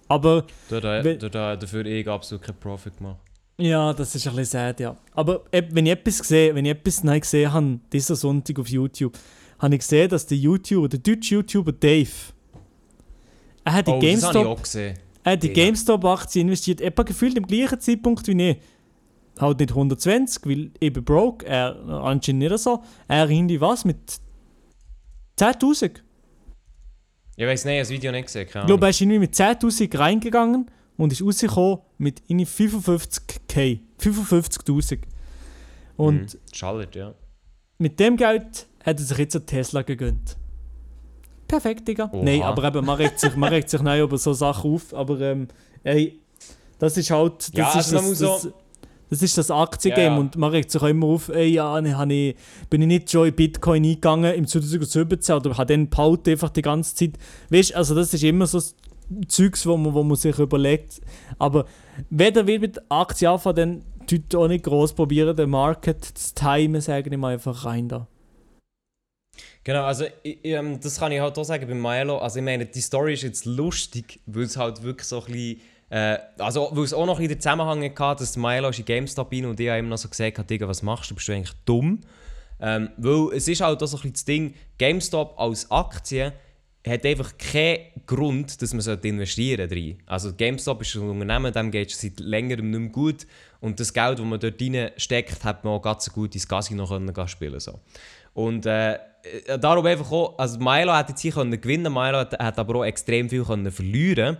[SPEAKER 4] Aber
[SPEAKER 3] Da, da, da, da, dafür ich absolut keinen Profit gemacht.
[SPEAKER 4] Ja, das ist ein bisschen sad, ja. Aber wenn ich etwas gesehen, wenn ich etwas neu gesehen habe, dieser Sonntag auf YouTube, habe ich gesehen, dass der YouTuber, der deutsche YouTuber Dave, er hat die
[SPEAKER 3] Oh,
[SPEAKER 4] GameStop,
[SPEAKER 3] auch gesehen.
[SPEAKER 4] er hat die
[SPEAKER 3] Digga.
[SPEAKER 4] GameStop-Aktie investiert, etwa gefühlt im gleichen Zeitpunkt wie ich. Halt nicht 120, weil bin broke, er anscheinend nicht so. Er irgendwie was mit 10.000.
[SPEAKER 3] Ich weiß nicht, ich habe das Video nicht gesehen.
[SPEAKER 4] Ich glaube, er ist irgendwie mit 10.000 reingegangen und ist rausgekommen mit irgendwie 55k. 55.000. Und
[SPEAKER 3] Mhm. Schallert, ja.
[SPEAKER 4] mit dem Geld hat er sich jetzt einen Tesla gegönnt. Perfekt, Digga.
[SPEAKER 3] Oha.
[SPEAKER 4] Nein, aber eben, man regt sich, man regt sich neu über so Sachen auf. Aber ähm, ey, das ist halt. Das
[SPEAKER 3] Ja,
[SPEAKER 4] ist
[SPEAKER 3] also
[SPEAKER 4] das, das,
[SPEAKER 3] so-
[SPEAKER 4] das ist das Aktiengame
[SPEAKER 3] Ja, ja.
[SPEAKER 4] und man regt sich auch immer auf, ey, ja, ne, ich, bin ich nicht schon in Bitcoin eingegangen im 2017 oder habe dann behalten einfach die ganze Zeit. Weißt du, also das ist immer so Zeugs, wo man, wo man sich überlegt. Aber wenn ihr mit Aktien anfangen, dann tut auch nicht groß probieren, den Market zu timen, sagen wir mal einfach rein da.
[SPEAKER 3] Genau, also ich, ähm, das kann ich halt auch sagen bei Milo. Also ich meine, die Story ist jetzt lustig, weil es halt wirklich so ein bisschen... Äh, also weil es auch noch in den Zusammenhang hatte, dass Milo in GameStop rein und ich habe ihm noch so gesagt, hat, Digga, was machst du, bist du eigentlich dumm? Ähm, weil es ist halt auch so ein bisschen das Ding, GameStop als Aktie hat einfach keinen Grund, dass man investieren sollte. Also GameStop ist ein Unternehmen, dem geht es seit längerem nicht mehr gut und das Geld, das man dort reinsteckt, hat man auch ganz gut ins Casino können spielen so. Und äh, darum einfach auch, also Milo hätte jetzt hier können gewinnen Milo hat, hat aber auch extrem viel können verlieren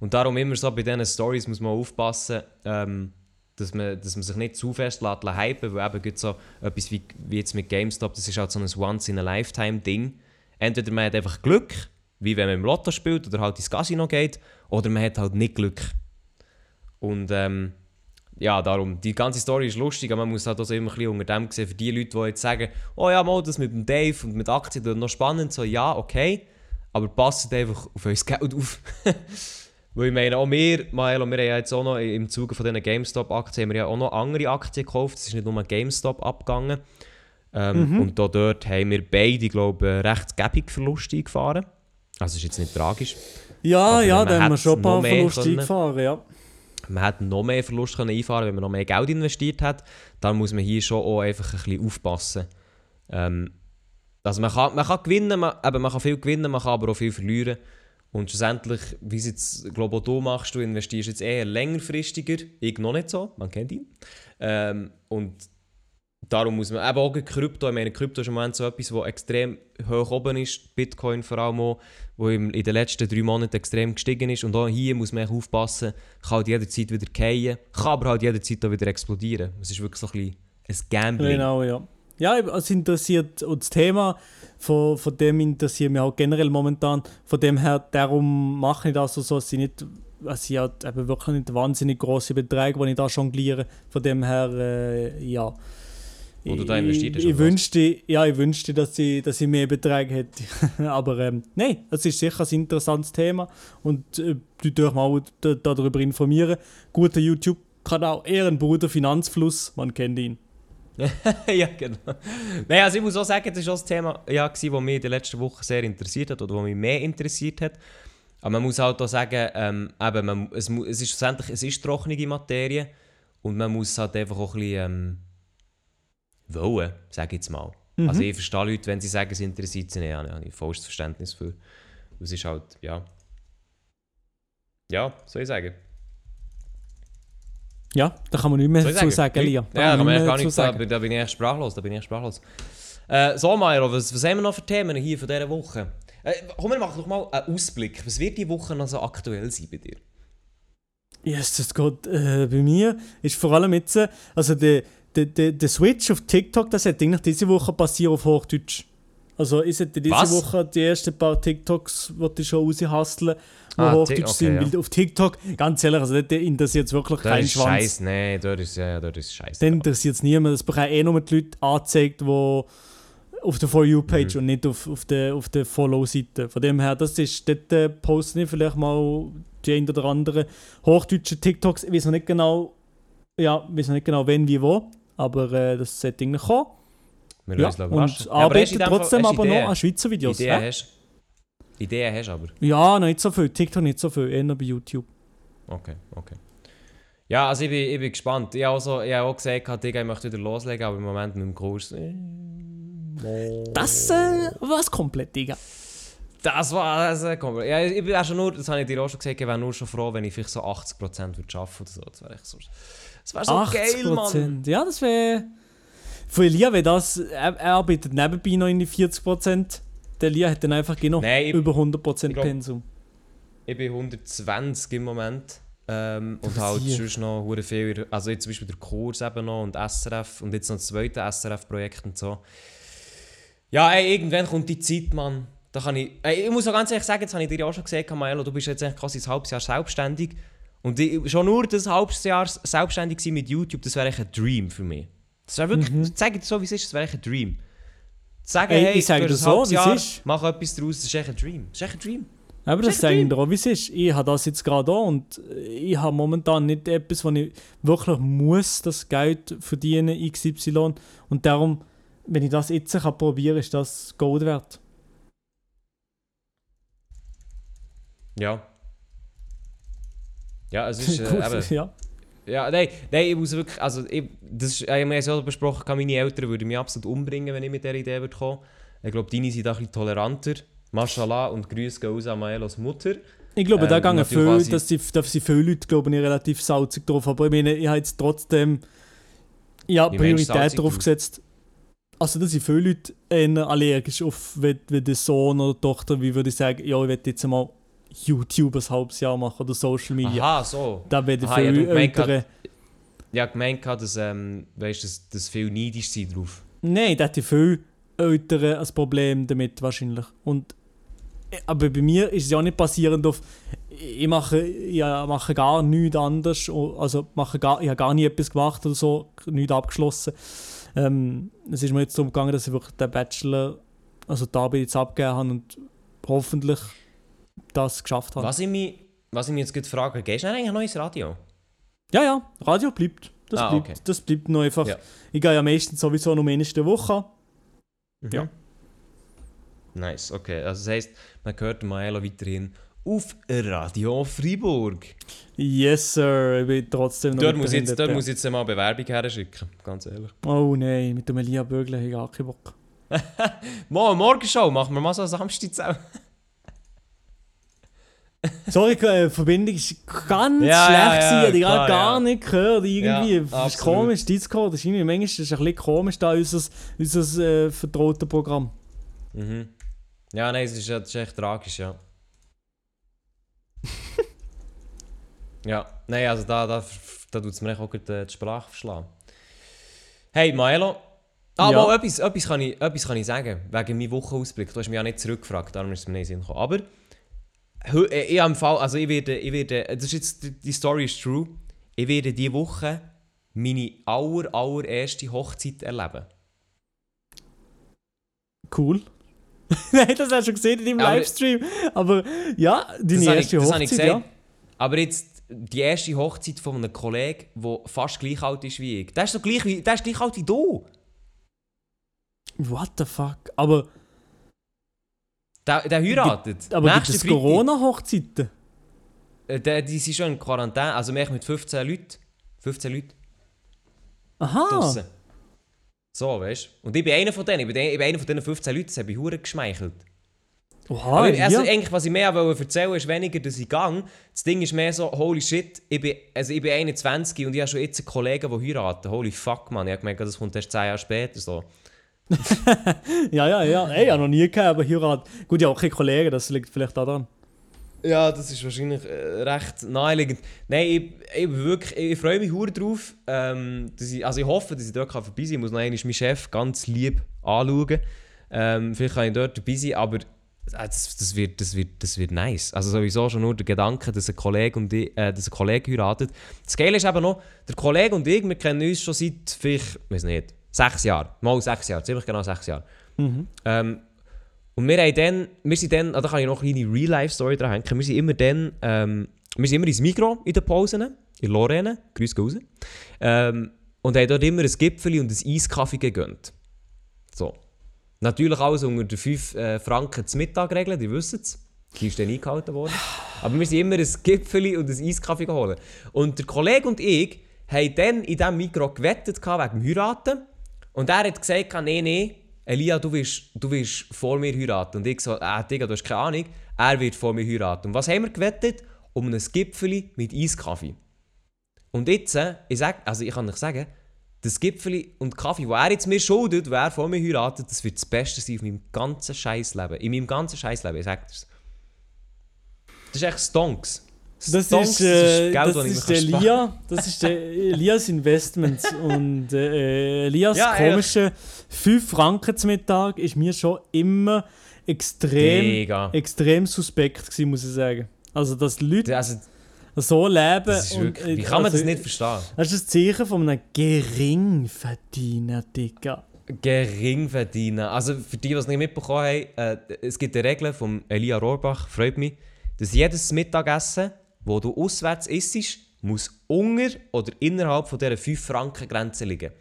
[SPEAKER 3] und darum immer so bei diesen Stories muss man aufpassen, ähm, dass man, dass man sich nicht zu fest hypen, weil eben so etwas wie, wie jetzt mit GameStop, das ist halt so ein Once-in-a-Lifetime-Ding. Entweder man hat einfach Glück, wie wenn man im Lotto spielt oder halt ins Casino geht, oder man hat halt nicht Glück. Und ähm, ja, darum, die ganze Story ist lustig, aber man muss halt also immer ein bisschen unter dem sehen, für die Leute, die jetzt sagen, oh ja, mal, das mit dem Dave und mit Aktien, das noch spannend, so ja, okay, aber passt einfach auf euer Geld auf. Weil ich meine, auch wir, Maelo, wir haben ja jetzt auch noch im Zuge von diesen GameStop-Aktien, haben wir ja auch noch andere Aktien gekauft, es ist nicht nur GameStop abgegangen. Ähm, Und da dort haben wir beide, glaube ich, recht gäbig Verluste eingefahren. Also ist jetzt nicht tragisch.
[SPEAKER 4] Ja,
[SPEAKER 3] Aber
[SPEAKER 4] ja, da haben wir schon ein paar
[SPEAKER 3] noch mehr
[SPEAKER 4] Verluste
[SPEAKER 3] können.
[SPEAKER 4] eingefahren, ja.
[SPEAKER 3] Man hätte noch mehr Verlust können einfahren wenn man noch mehr Geld investiert hat. Dann muss man hier schon auch einfach ein bisschen aufpassen. Ähm, also man kann, man kann gewinnen, man, eben, man kann viel gewinnen, man kann aber auch viel verlieren. Und schlussendlich, wie es jetzt, glaube auch du machst, du investierst jetzt eher längerfristiger. Ich noch nicht so, man kennt ihn. Ähm, und darum muss man eben auch Krypto, ich meine, Krypto ist im Moment so etwas, was extrem hoch oben ist, Bitcoin vor allem auch, wo in den letzten drei Monaten extrem gestiegen ist. Und auch hier muss man aufpassen, kann halt jederzeit wieder fallen, kann aber halt jederzeit auch wieder explodieren. Es ist wirklich so ein bisschen ein Gambling.
[SPEAKER 4] Genau, ja. Ja, es interessiert und das Thema von, von dem interessiert mich auch generell momentan. Von dem her, darum mache ich das so, so dass ich nicht, also ich habe eben wirklich nicht wahnsinnig große Beträge, die ich da jongliere. Von dem her, äh, ja.
[SPEAKER 3] Du da investiert hast,
[SPEAKER 4] Ich, ich
[SPEAKER 3] oder
[SPEAKER 4] wünschte, ja, ich wünschte, dass ich, dass ich mehr Beträge hätte. Aber ähm, nein, es ist sicher ein interessantes Thema und äh, du darfst mal da, darüber informieren. Guter YouTube-Kanal, Ehrenbruder Finanzfluss, man kennt ihn.
[SPEAKER 3] ja, genau. Nein, also ich muss auch sagen, das war auch das Thema, ja, das mich in den letzten Wochen sehr interessiert hat oder was mich mehr interessiert hat. Aber man muss halt auch sagen, ähm, eben, man, es, es ist schlussendlich es ist trockene Materie und man muss halt einfach auch ein bisschen ähm, wollen, sage ich jetzt mal.
[SPEAKER 4] Mhm.
[SPEAKER 3] Also ich verstehe Leute, wenn sie sagen, es interessiert sie nicht, ja, habe ich vollstes Verständnis für. Es ist halt, ja... Ja, soll ich sagen.
[SPEAKER 4] Ja, da kann man nicht mehr
[SPEAKER 3] ich
[SPEAKER 4] dazu sagen, Lia. Da
[SPEAKER 3] Ja, da,
[SPEAKER 4] kann man
[SPEAKER 3] ich gar nichts sagen. Da bin ich echt sprachlos. Da bin ich echt sprachlos. Äh, so, Mairo, was, was haben wir noch für Themen hier von dieser Woche? Äh, komm, wir machen doch mal einen Ausblick. Was wird die Woche noch so aktuell sein bei dir?
[SPEAKER 4] Yes, das geht äh, bei mir. Ist vor allem jetzt, äh, also der, der, der, der Switch auf TikTok, das hat eigentlich diese Woche passiert auf Hochdeutsch. Also ich sollte diese
[SPEAKER 3] Was?
[SPEAKER 4] Woche die ersten paar TikToks, die ich schon raushasteln, die
[SPEAKER 3] Ah,
[SPEAKER 4] Hochdeutsch
[SPEAKER 3] okay,
[SPEAKER 4] sind.
[SPEAKER 3] ja.
[SPEAKER 4] Weil auf TikTok, ganz ehrlich, also dort interessiert es wirklich
[SPEAKER 3] Das
[SPEAKER 4] keinen Schwanz.
[SPEAKER 3] scheiß. Nein, dort ist, ja, ja, dort ist scheiße.
[SPEAKER 4] Dann interessiert es niemand. Das bekommen eh nur die Leute angezeigt, die auf der For You-Page
[SPEAKER 3] Mhm.
[SPEAKER 4] und nicht auf, auf der, auf der Follow-Seite. Von dem her, das ist, dort äh, posten ich vielleicht mal die ein oder andere hochdeutsche TikToks. Ich weiß noch nicht genau, ja, weiß noch nicht genau, wenn, wie, wo. Aber äh, das sollte irgendwie kommen.
[SPEAKER 3] Wir
[SPEAKER 4] Ja,
[SPEAKER 3] lassen uns
[SPEAKER 4] und
[SPEAKER 3] überraschen. Ja, aber
[SPEAKER 4] arbeiten trotzdem aber noch
[SPEAKER 3] Ideen?
[SPEAKER 4] an Schweizer Videos.
[SPEAKER 3] Ideen
[SPEAKER 4] hä?
[SPEAKER 3] hast Ideen hast aber.
[SPEAKER 4] Ja, noch nicht so viel. TikTok nicht so viel, eher bei YouTube.
[SPEAKER 3] Okay, okay. Ja, also ich bin, ich bin gespannt. Ich habe auch, so, ich habe auch gesagt, Digga, ich möchte wieder loslegen, aber im Moment mit dem Kurs... äh,
[SPEAKER 4] Das äh, war's komplett, Digga.
[SPEAKER 3] Das war das äh, komplett. Ja, ich bin auch schon nur, das habe ich dir auch schon gesagt, ich wäre nur schon froh, wenn ich vielleicht so 80% würde schaffen oder so. Das wäre echt so. Das wäre so
[SPEAKER 4] 80
[SPEAKER 3] geil, Mann.
[SPEAKER 4] Ja, das wäre. Für Elia wäre das. Er, er arbeitet nebenbei noch in die 40%. Der Elia hat dann einfach genau
[SPEAKER 3] Nein, ich-
[SPEAKER 4] über 100%
[SPEAKER 3] ich glaub-
[SPEAKER 4] Pensum.
[SPEAKER 3] Ich bin 120 im Moment. Ähm, und halt sonst noch hure viel. Also jetzt zum Beispiel der Kurs eben noch und SRF und jetzt noch das zweite SRF-Projekt und so. Ja, ey, irgendwann kommt die Zeit, Mann. Da kann ich, ey, ich muss auch ganz ehrlich sagen, jetzt habe ich dir ja auch schon gesagt, Maelo, du bist jetzt eigentlich quasi ein halbes Jahr selbstständig. Und ich, schon nur das halbes Jahr selbstständig sein mit YouTube, das wäre ein Dream für mich. Das wäre wirklich,
[SPEAKER 4] Mhm.
[SPEAKER 3] sag dir so wie es ist, das wäre ein Dream. Sagen,
[SPEAKER 4] Ey,
[SPEAKER 3] hey,
[SPEAKER 4] ich sage
[SPEAKER 3] ein
[SPEAKER 4] so, wie es ist.
[SPEAKER 3] mach etwas daraus, das ist echt ein Dream. Das ist echt ein Dream.
[SPEAKER 4] Aber das sage ich dir auch, wie es ist. Ich habe das jetzt gerade da und ich habe momentan nicht etwas, wo ich wirklich muss das Geld verdienen, XY. Und darum, wenn ich das jetzt kann probieren ist das Gold wert.
[SPEAKER 3] Ja. Ja, es ist äh,
[SPEAKER 4] Gut,
[SPEAKER 3] eben,
[SPEAKER 4] ja.
[SPEAKER 3] Ja, nein, nein, ich muss wirklich, also ich, das ist, wir haben es ja besprochen, meine Eltern würden mich absolut umbringen, wenn ich mit dieser Idee würde kommen. Ich glaube, deine sind auch ein bisschen toleranter. Mashallah und Grüße gehen aus an Maelos Mutter.
[SPEAKER 4] Ich glaube, da
[SPEAKER 3] Ähm,
[SPEAKER 4] gehen viel,
[SPEAKER 3] quasi-
[SPEAKER 4] dass die, da sind viele Leute glaube ich, relativ salzig drauf. Aber ich meine, ich habe jetzt trotzdem ja, Priorität drauf gesetzt. Also da sind viele Leute allergisch auf, wenn, wenn der Sohn oder Tochter, wie würde ich sagen, ja, ich will jetzt mal YouTube ein halbes Jahr machen oder Social Media.
[SPEAKER 3] Aha, so.
[SPEAKER 4] Da werden
[SPEAKER 3] Aha, ich hab
[SPEAKER 4] viele
[SPEAKER 3] gemeint. Ich gemeint, dass, ähm, weißt, dass, dass viel neidisch sind drauf.
[SPEAKER 4] Nein, da hätten viele Eltern ein Problem damit wahrscheinlich. Und, äh, aber bei mir ist es ja auch nicht basierend auf, ich mache, ich mache gar nichts anderes, o- also mache gar, ich habe gar nie etwas gemacht oder so, nichts abgeschlossen. Ähm, es ist mir jetzt darum gegangen, dass ich wirklich den Bachelor, also die Arbeit jetzt abgegeben habe und hoffentlich das geschafft habe.
[SPEAKER 3] Was ich mich, was ich mich jetzt frage, gehst du eigentlich noch ins Radio?
[SPEAKER 4] Ja, ja, Radio bleibt. Das,
[SPEAKER 3] Ah,
[SPEAKER 4] bleibt,
[SPEAKER 3] okay.
[SPEAKER 4] das bleibt noch einfach.
[SPEAKER 3] Ja.
[SPEAKER 4] Ich gehe ja meistens sowieso nur in der Woche. Ja.
[SPEAKER 3] Nice, okay. Also das heisst, man hört Maelo weiterhin auf Radio Freiburg.
[SPEAKER 4] Yes, sir. Ich bin trotzdem noch
[SPEAKER 3] Dort muss, jetzt, dort muss ich jetzt mal Bewerbung her schicken, ganz ehrlich.
[SPEAKER 4] Oh nein, mit dem Elia Bögle habe ich gar keinen Bock.
[SPEAKER 3] Mo, Morgenshow, machen wir mal so eine Samstag zusammen.
[SPEAKER 4] Sorry, äh, die Verbindung ist ganz
[SPEAKER 3] Ja,
[SPEAKER 4] schlecht.
[SPEAKER 3] ja, ja,
[SPEAKER 4] ich habe gar nicht gehört. Irgendwie.
[SPEAKER 3] Ja,
[SPEAKER 4] das ist komisch. Discord ist irgendwie manchmal ist es ein bisschen komisch, da unser, unser äh, vertrautes Programm.
[SPEAKER 3] Mhm. Ja, nein, es ist, das ist echt tragisch, ja. ja, nein, also da, da, da tut es mir echt auch gerade, äh, die Sprache verschlagen. Hey, Maelo. Ah,
[SPEAKER 4] Ja.
[SPEAKER 3] mal, etwas, etwas, kann ich, etwas kann ich sagen, wegen meinem Wochenausblick. Du hast mich ja nicht zurückgefragt, darum ist es mir nicht in den Sinn gekommen. Aber äh, ich habe im Fall, also ich werde, ich werde, das ist jetzt, die- Story ist true, ich werde diese Woche meine aller, allererste Hochzeit erleben.
[SPEAKER 4] cool. Nein, das hast du schon gesehen in deinem
[SPEAKER 3] Aber-
[SPEAKER 4] Livestream. Aber ja, deine
[SPEAKER 3] ich,
[SPEAKER 4] erste
[SPEAKER 3] ich
[SPEAKER 4] Hochzeit,
[SPEAKER 3] gesagt.
[SPEAKER 4] ja.
[SPEAKER 3] Aber jetzt die erste Hochzeit von einem Kollegen, der fast gleich alt ist wie ich. Der ist, so gleich, wie, der ist gleich alt wie du.
[SPEAKER 4] What the fuck? Aber,
[SPEAKER 3] Der, der heiratet.
[SPEAKER 4] aber gibt
[SPEAKER 3] Nächsten
[SPEAKER 4] es. Corona-Hochzeiten?
[SPEAKER 3] Äh, Der, die sind schon in Quarantäne. Also mehr mit 15 Leuten. 15 Leuten
[SPEAKER 4] Aha.
[SPEAKER 3] draussen. So, weißt du? Und ich bin einer von denen. Ich bin, ich bin einer von diesen 15 Leuten. Das habe ich hure geschmeichelt.
[SPEAKER 4] Oha,
[SPEAKER 3] Aber also
[SPEAKER 4] ja.
[SPEAKER 3] eigentlich, was ich mehr wollte erzählen ist weniger, dass ich gang. Das Ding ist mehr so, holy shit, ich bin, also ich bin 21 und ich habe schon jetzt einen Kollegen, der heiraten. Holy fuck, man. Ich habe gemerkt, das kommt erst 10 Jahre später. So.
[SPEAKER 4] ja, ja, ja. Ey, ich habe noch nie gehabt, aber Heirat. Gut, ja, auch keine Kollegen, das liegt vielleicht auch daran.
[SPEAKER 3] Ja, das ist wahrscheinlich äh, recht naheliegend. Nein, ich, ich, wirklich, ich freue mich hure drauf. Ähm, dass ich, also ich hoffe, dass ich dort vorbei sein kann. Ich muss noch einmal meinen Chef ganz lieb anschauen. Ähm, vielleicht kann ich dort dabei sein, aber das, das, wird, das, wird, das wird nice. Also sowieso schon nur der Gedanke, dass ein Kollege, und ich, äh, dass ein Kollege heiratet. Das Geile ist eben noch, der Kollege und ich, wir kennen uns schon seit vielleicht, weiß nicht, sechs Jahren. Mal sechs Jahre, ziemlich genau sechs Jahre. Ähm, und wir haben dann, wir sind dann, ah, da kann ich noch eine kleine Real-Life-Story dran hängen, wir sind immer dann, ähm, wir sind immer ins Mikro in den Pausen, in Lorraine, grüß raus, ähm, und haben dort immer ein Gipfel und ein Eiskaffee gegönnt. So. Natürlich alles unter der 5 äh, Franken zum Mittag-Regel, die wissen es. Die ist dann eingehalten worden. Aber wir sind immer ein Gipfel und ein Eiskaffee geholt. Und der Kollege und ich haben dann in diesem Mikro gewettet wegen dem Heiraten. Und er hat gesagt, nee, nee, Elia, du willst, du willst vor mir heiraten. Und ich so, äh, Digga, du hast keine Ahnung, er wird vor mir heiraten. Und was haben wir gewettet? Um ein Gipfeli mit Eiskaffee. Und jetzt, äh, ich, sag, also ich kann euch sagen, das Gipfeli und Kaffee, wo er jetzt mir schuldet, wer vor mir heiratet, das wird das Beste sein auf meinem ganzen Scheißleben. In meinem ganzen Scheißleben, ich sag dir's. Das ist echt Stonks.
[SPEAKER 4] Das ist, äh, das
[SPEAKER 3] das
[SPEAKER 4] ist der. Lia, das ist der Elias Investments und äh, Elias
[SPEAKER 3] Ja, ehrlich.
[SPEAKER 4] komische 5 Franken zum Mittag ist mir schon immer extrem, extrem suspekt gewesen, muss ich sagen. Also, dass Leute
[SPEAKER 3] Also,
[SPEAKER 4] so leben
[SPEAKER 3] das
[SPEAKER 4] und,
[SPEAKER 3] wirklich,
[SPEAKER 4] äh,
[SPEAKER 3] wie kann man
[SPEAKER 4] also,
[SPEAKER 3] das nicht verstehen?
[SPEAKER 4] Das ist ein Zeichen von einem Geringverdiener, Digga.
[SPEAKER 3] Gering verdienen. Also für die, die es nicht mitbekommen haben, äh, es gibt eine Regel von Elia Rohrbach, freut mich, dass jedes Mittagessen, wo du auswärts isst, muss unter oder innerhalb von dieser 5-Franken-Grenze liegen.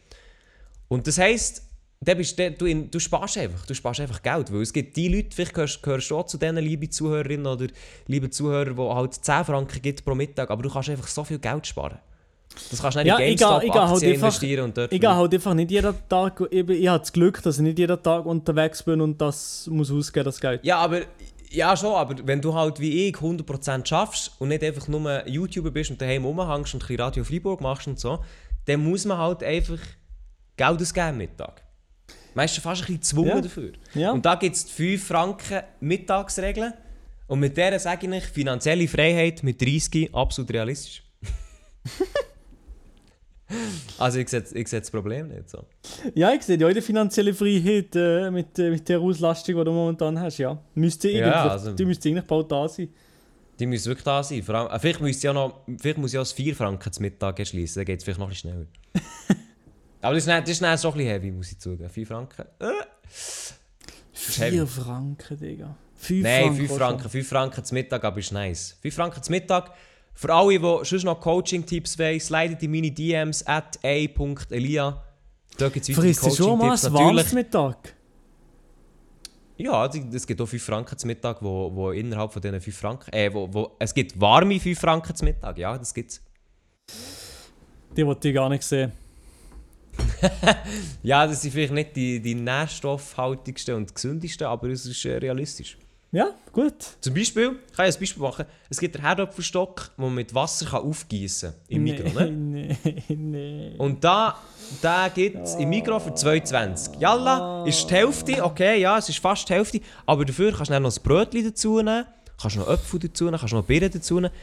[SPEAKER 3] Und das heisst, dann bist du, du, in- du sparst einfach, du sparst einfach Geld, weil es gibt die Leute, vielleicht gehörst, gehörst du auch zu diesen liebe Zuhörerinnen oder liebe Zuhörer, die halt 10 Franken gibt pro Mittag, aber du kannst einfach so viel Geld sparen. Das kannst du nicht
[SPEAKER 4] Ja,
[SPEAKER 3] in
[SPEAKER 4] ich gehe- ich halt einfach-
[SPEAKER 3] investieren und dort...
[SPEAKER 4] Ich gehe halt einfach nicht jeden Tag, ich, ich habe das Glück, dass ich nicht jeden Tag unterwegs bin und das muss ausgeben, das Geld.
[SPEAKER 3] Ja, aber ja schon, aber wenn du halt wie ich 100% schaffst und nicht einfach nur YouTuber bist und daheim rumhängst und ein bisschen Radio Freiburg machst und so, dann muss man halt einfach Geld ausgeben am Mittag. Meistens fast ein bisschen gezwungen
[SPEAKER 4] Ja.
[SPEAKER 3] dafür.
[SPEAKER 4] Ja.
[SPEAKER 3] Und da gibt es die 5 Franken Mittagsregel und mit der sage ich finanzielle Freiheit mit 30 absolut realistisch. also ich sehe, ich sehe das Problem nicht so.
[SPEAKER 4] Ja, ich sehe ja auch die finanzielle Freiheit äh, mit, äh, mit der Auslastung, die du momentan hast, ja. Müsste
[SPEAKER 3] Ja,
[SPEAKER 4] eigentlich,
[SPEAKER 3] also-
[SPEAKER 4] die müsste eigentlich bald da sein.
[SPEAKER 3] Die müssen wirklich da sein. Vor allem, äh, vielleicht, müsste ja noch, vielleicht muss ich auch das 4 Franken zum Mittag schließen, dann geht es vielleicht noch ein bisschen schneller. Aber das ist, dann, das ist dann schon ein bisschen heavy, muss ich zugeben. 4 Franken? Äh. heavy.
[SPEAKER 4] 4 Franken, Digga. 5
[SPEAKER 3] Nein,
[SPEAKER 4] Franken.
[SPEAKER 3] 5
[SPEAKER 4] auch
[SPEAKER 3] Franken. 5 Franken zum Mittag, aber ist nice. 5 Franken zum Mittag. Für alle, die sonst noch Coaching-Tipps wollen, slidet in meine DMs at a.elia. Da gibt es
[SPEAKER 4] schon. Schon mal
[SPEAKER 3] Coaching-Tipps.
[SPEAKER 4] ein warmes Mittag?
[SPEAKER 3] Ja, es gibt auch 5 Franken zum Mittag, wo, wo innerhalb von diesen 5 Franken... Äh, wo, wo, es gibt warme 5 Franken zum Mittag, ja, das gibt's.
[SPEAKER 4] Die wollte ich gar nicht sehen.
[SPEAKER 3] Ja, das sind vielleicht nicht die, die nährstoffhaltigsten und gesündesten, aber es ist äh, realistisch.
[SPEAKER 4] Ja, gut.
[SPEAKER 3] Zum Beispiel, ich kann ich ein Beispiel machen, es gibt einen Herdöpfelstock, den man mit Wasser kann aufgießen kann im Mikro. Ne?
[SPEAKER 4] Nee, nee.
[SPEAKER 3] Und da, da gibt es im Mikro für 2,20. Jalla, ist die Hälfte, okay, ja, es ist fast die Hälfte, aber dafür kannst du dann noch ein Brötchen dazu nehmen, kannst noch Äpfel dazu nehmen, kannst noch Birnen dazu nehmen.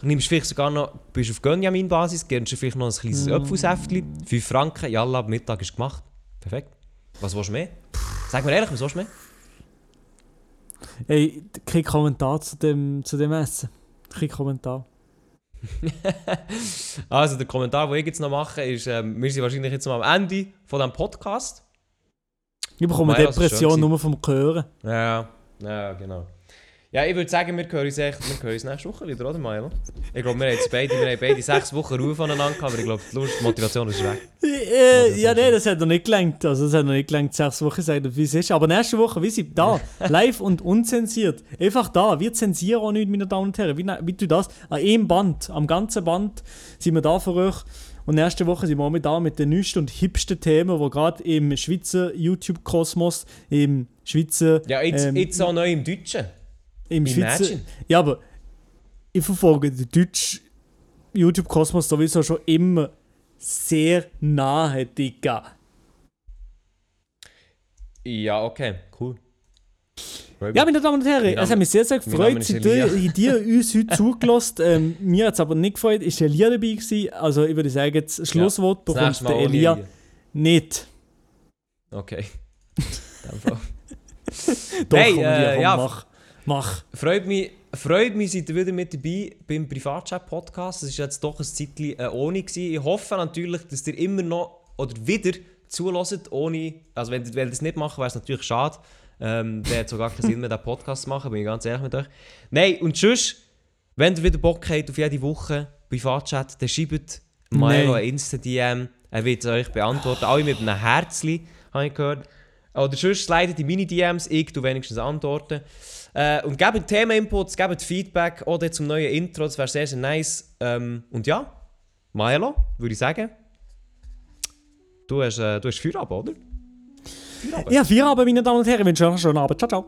[SPEAKER 3] Nimmst vielleicht sogar noch, bist auf Gönjamin-Basis, gönnst du vielleicht noch ein kleines
[SPEAKER 4] Mm.
[SPEAKER 3] Äpfelsäftchen, 5 Franken, jalla, Mittag ist gemacht. Perfekt. Was willst du mehr? Sag mir ehrlich, was willst du mehr?
[SPEAKER 4] Ey, kein Kommentar zu dem, zu dem Essen. Kein Kommentar.
[SPEAKER 3] Also der Kommentar, den ich jetzt noch mache, ist, ähm, wir sind wahrscheinlich jetzt noch am Ende von diesem Podcast.
[SPEAKER 4] Ich bekomme
[SPEAKER 3] Nein, ist
[SPEAKER 4] Depression nur vom Hören.
[SPEAKER 3] Ja, ja, genau. Ja, ich würde sagen, wir hören uns, echt, wir hören uns nächste Woche wieder, oder Milo? Ich glaube, wir haben jetzt beide, wir haben beide sechs Wochen Ruhe voneinander gehabt, aber ich glaube, die Lust, Motivation ist weg.
[SPEAKER 4] Äh, ja, nein, das hat noch nicht gelangt. Also, das hat noch nicht gelangt, sechs Wochen sagen, wie es ist. Aber nächste Woche, wie sie da, live und unzensiert. Einfach da. Wir zensieren auch nichts, meine Damen und Herren. Wie, wie du das? An einem Band, am ganzen Band sind wir da für euch. Und nächste Woche sind wir auch mit da mit den neuesten und hipsten Themen, die gerade im Schweizer YouTube-Kosmos, im Schweizer.
[SPEAKER 3] Ja, jetzt,
[SPEAKER 4] ähm,
[SPEAKER 3] jetzt auch neu im Deutschen.
[SPEAKER 4] Im Schweizer.
[SPEAKER 3] Imagine.
[SPEAKER 4] Ja, aber ich verfolge den deutschen YouTube-Kosmos sowieso schon immer sehr nahe, Digga.
[SPEAKER 3] Ja, okay, cool.
[SPEAKER 4] Ja, meine Damen und Herren, es hat mich sehr, sehr gefreut,
[SPEAKER 3] Elia.
[SPEAKER 4] ihr, uns heute zugelassen. Ähm, mir hat es aber nicht gefreut, ist Elia dabei gewesen. Also ich würde sagen, das Schlusswort
[SPEAKER 3] Das
[SPEAKER 4] bekommt der Elia
[SPEAKER 3] Elia.
[SPEAKER 4] nicht.
[SPEAKER 3] Okay.
[SPEAKER 4] Doch,
[SPEAKER 3] Hey, äh, ja.
[SPEAKER 4] mach. Mach.
[SPEAKER 3] Freut mich, freut mich, seid ihr wieder mit dabei beim Privatchat-Podcast. Es war jetzt doch ein Zeitchen äh, ohne. Gewesen. Ich hoffe natürlich, dass ihr immer noch oder wieder zulässt, ohne. Also, wenn, wenn ihr das nicht macht, wäre es natürlich schade. Ähm, der hat so gar keinen Sinn mehr, den Podcast zu machen, bin ich ganz ehrlich mit euch. Nein, und sonst, wenn ihr wieder Bock habt auf jede Woche Privatchat, dann schreibt Milo ein Insta-DM. Er wird es euch beantworten. Alle mit einem Herzli, habe ich gehört. Oder sonst slidet in meine DMs, ich tu wenigstens antworten. Äh, und gebt Themeninputs, gebt Feedback oder zum neuen Intro, das wäre sehr, sehr nice. Ähm, und ja, Milo, würde ich sagen. Du hast, äh, du hast Feierabend, oder? Feierabend.
[SPEAKER 4] Ja, vier Abend, meine Damen und Herren. Ich wünsche euch einen schönen Abend. Ciao, ciao.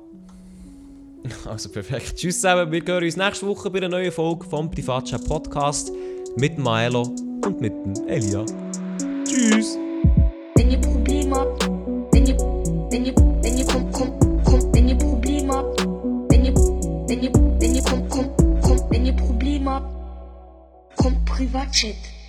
[SPEAKER 3] Also perfekt. Tschüss zusammen, wir hören uns nächste Woche bei einer neuen Folge vom Privatchat Podcast mit Milo und mit Elia. Tschüss!
[SPEAKER 2] Wenn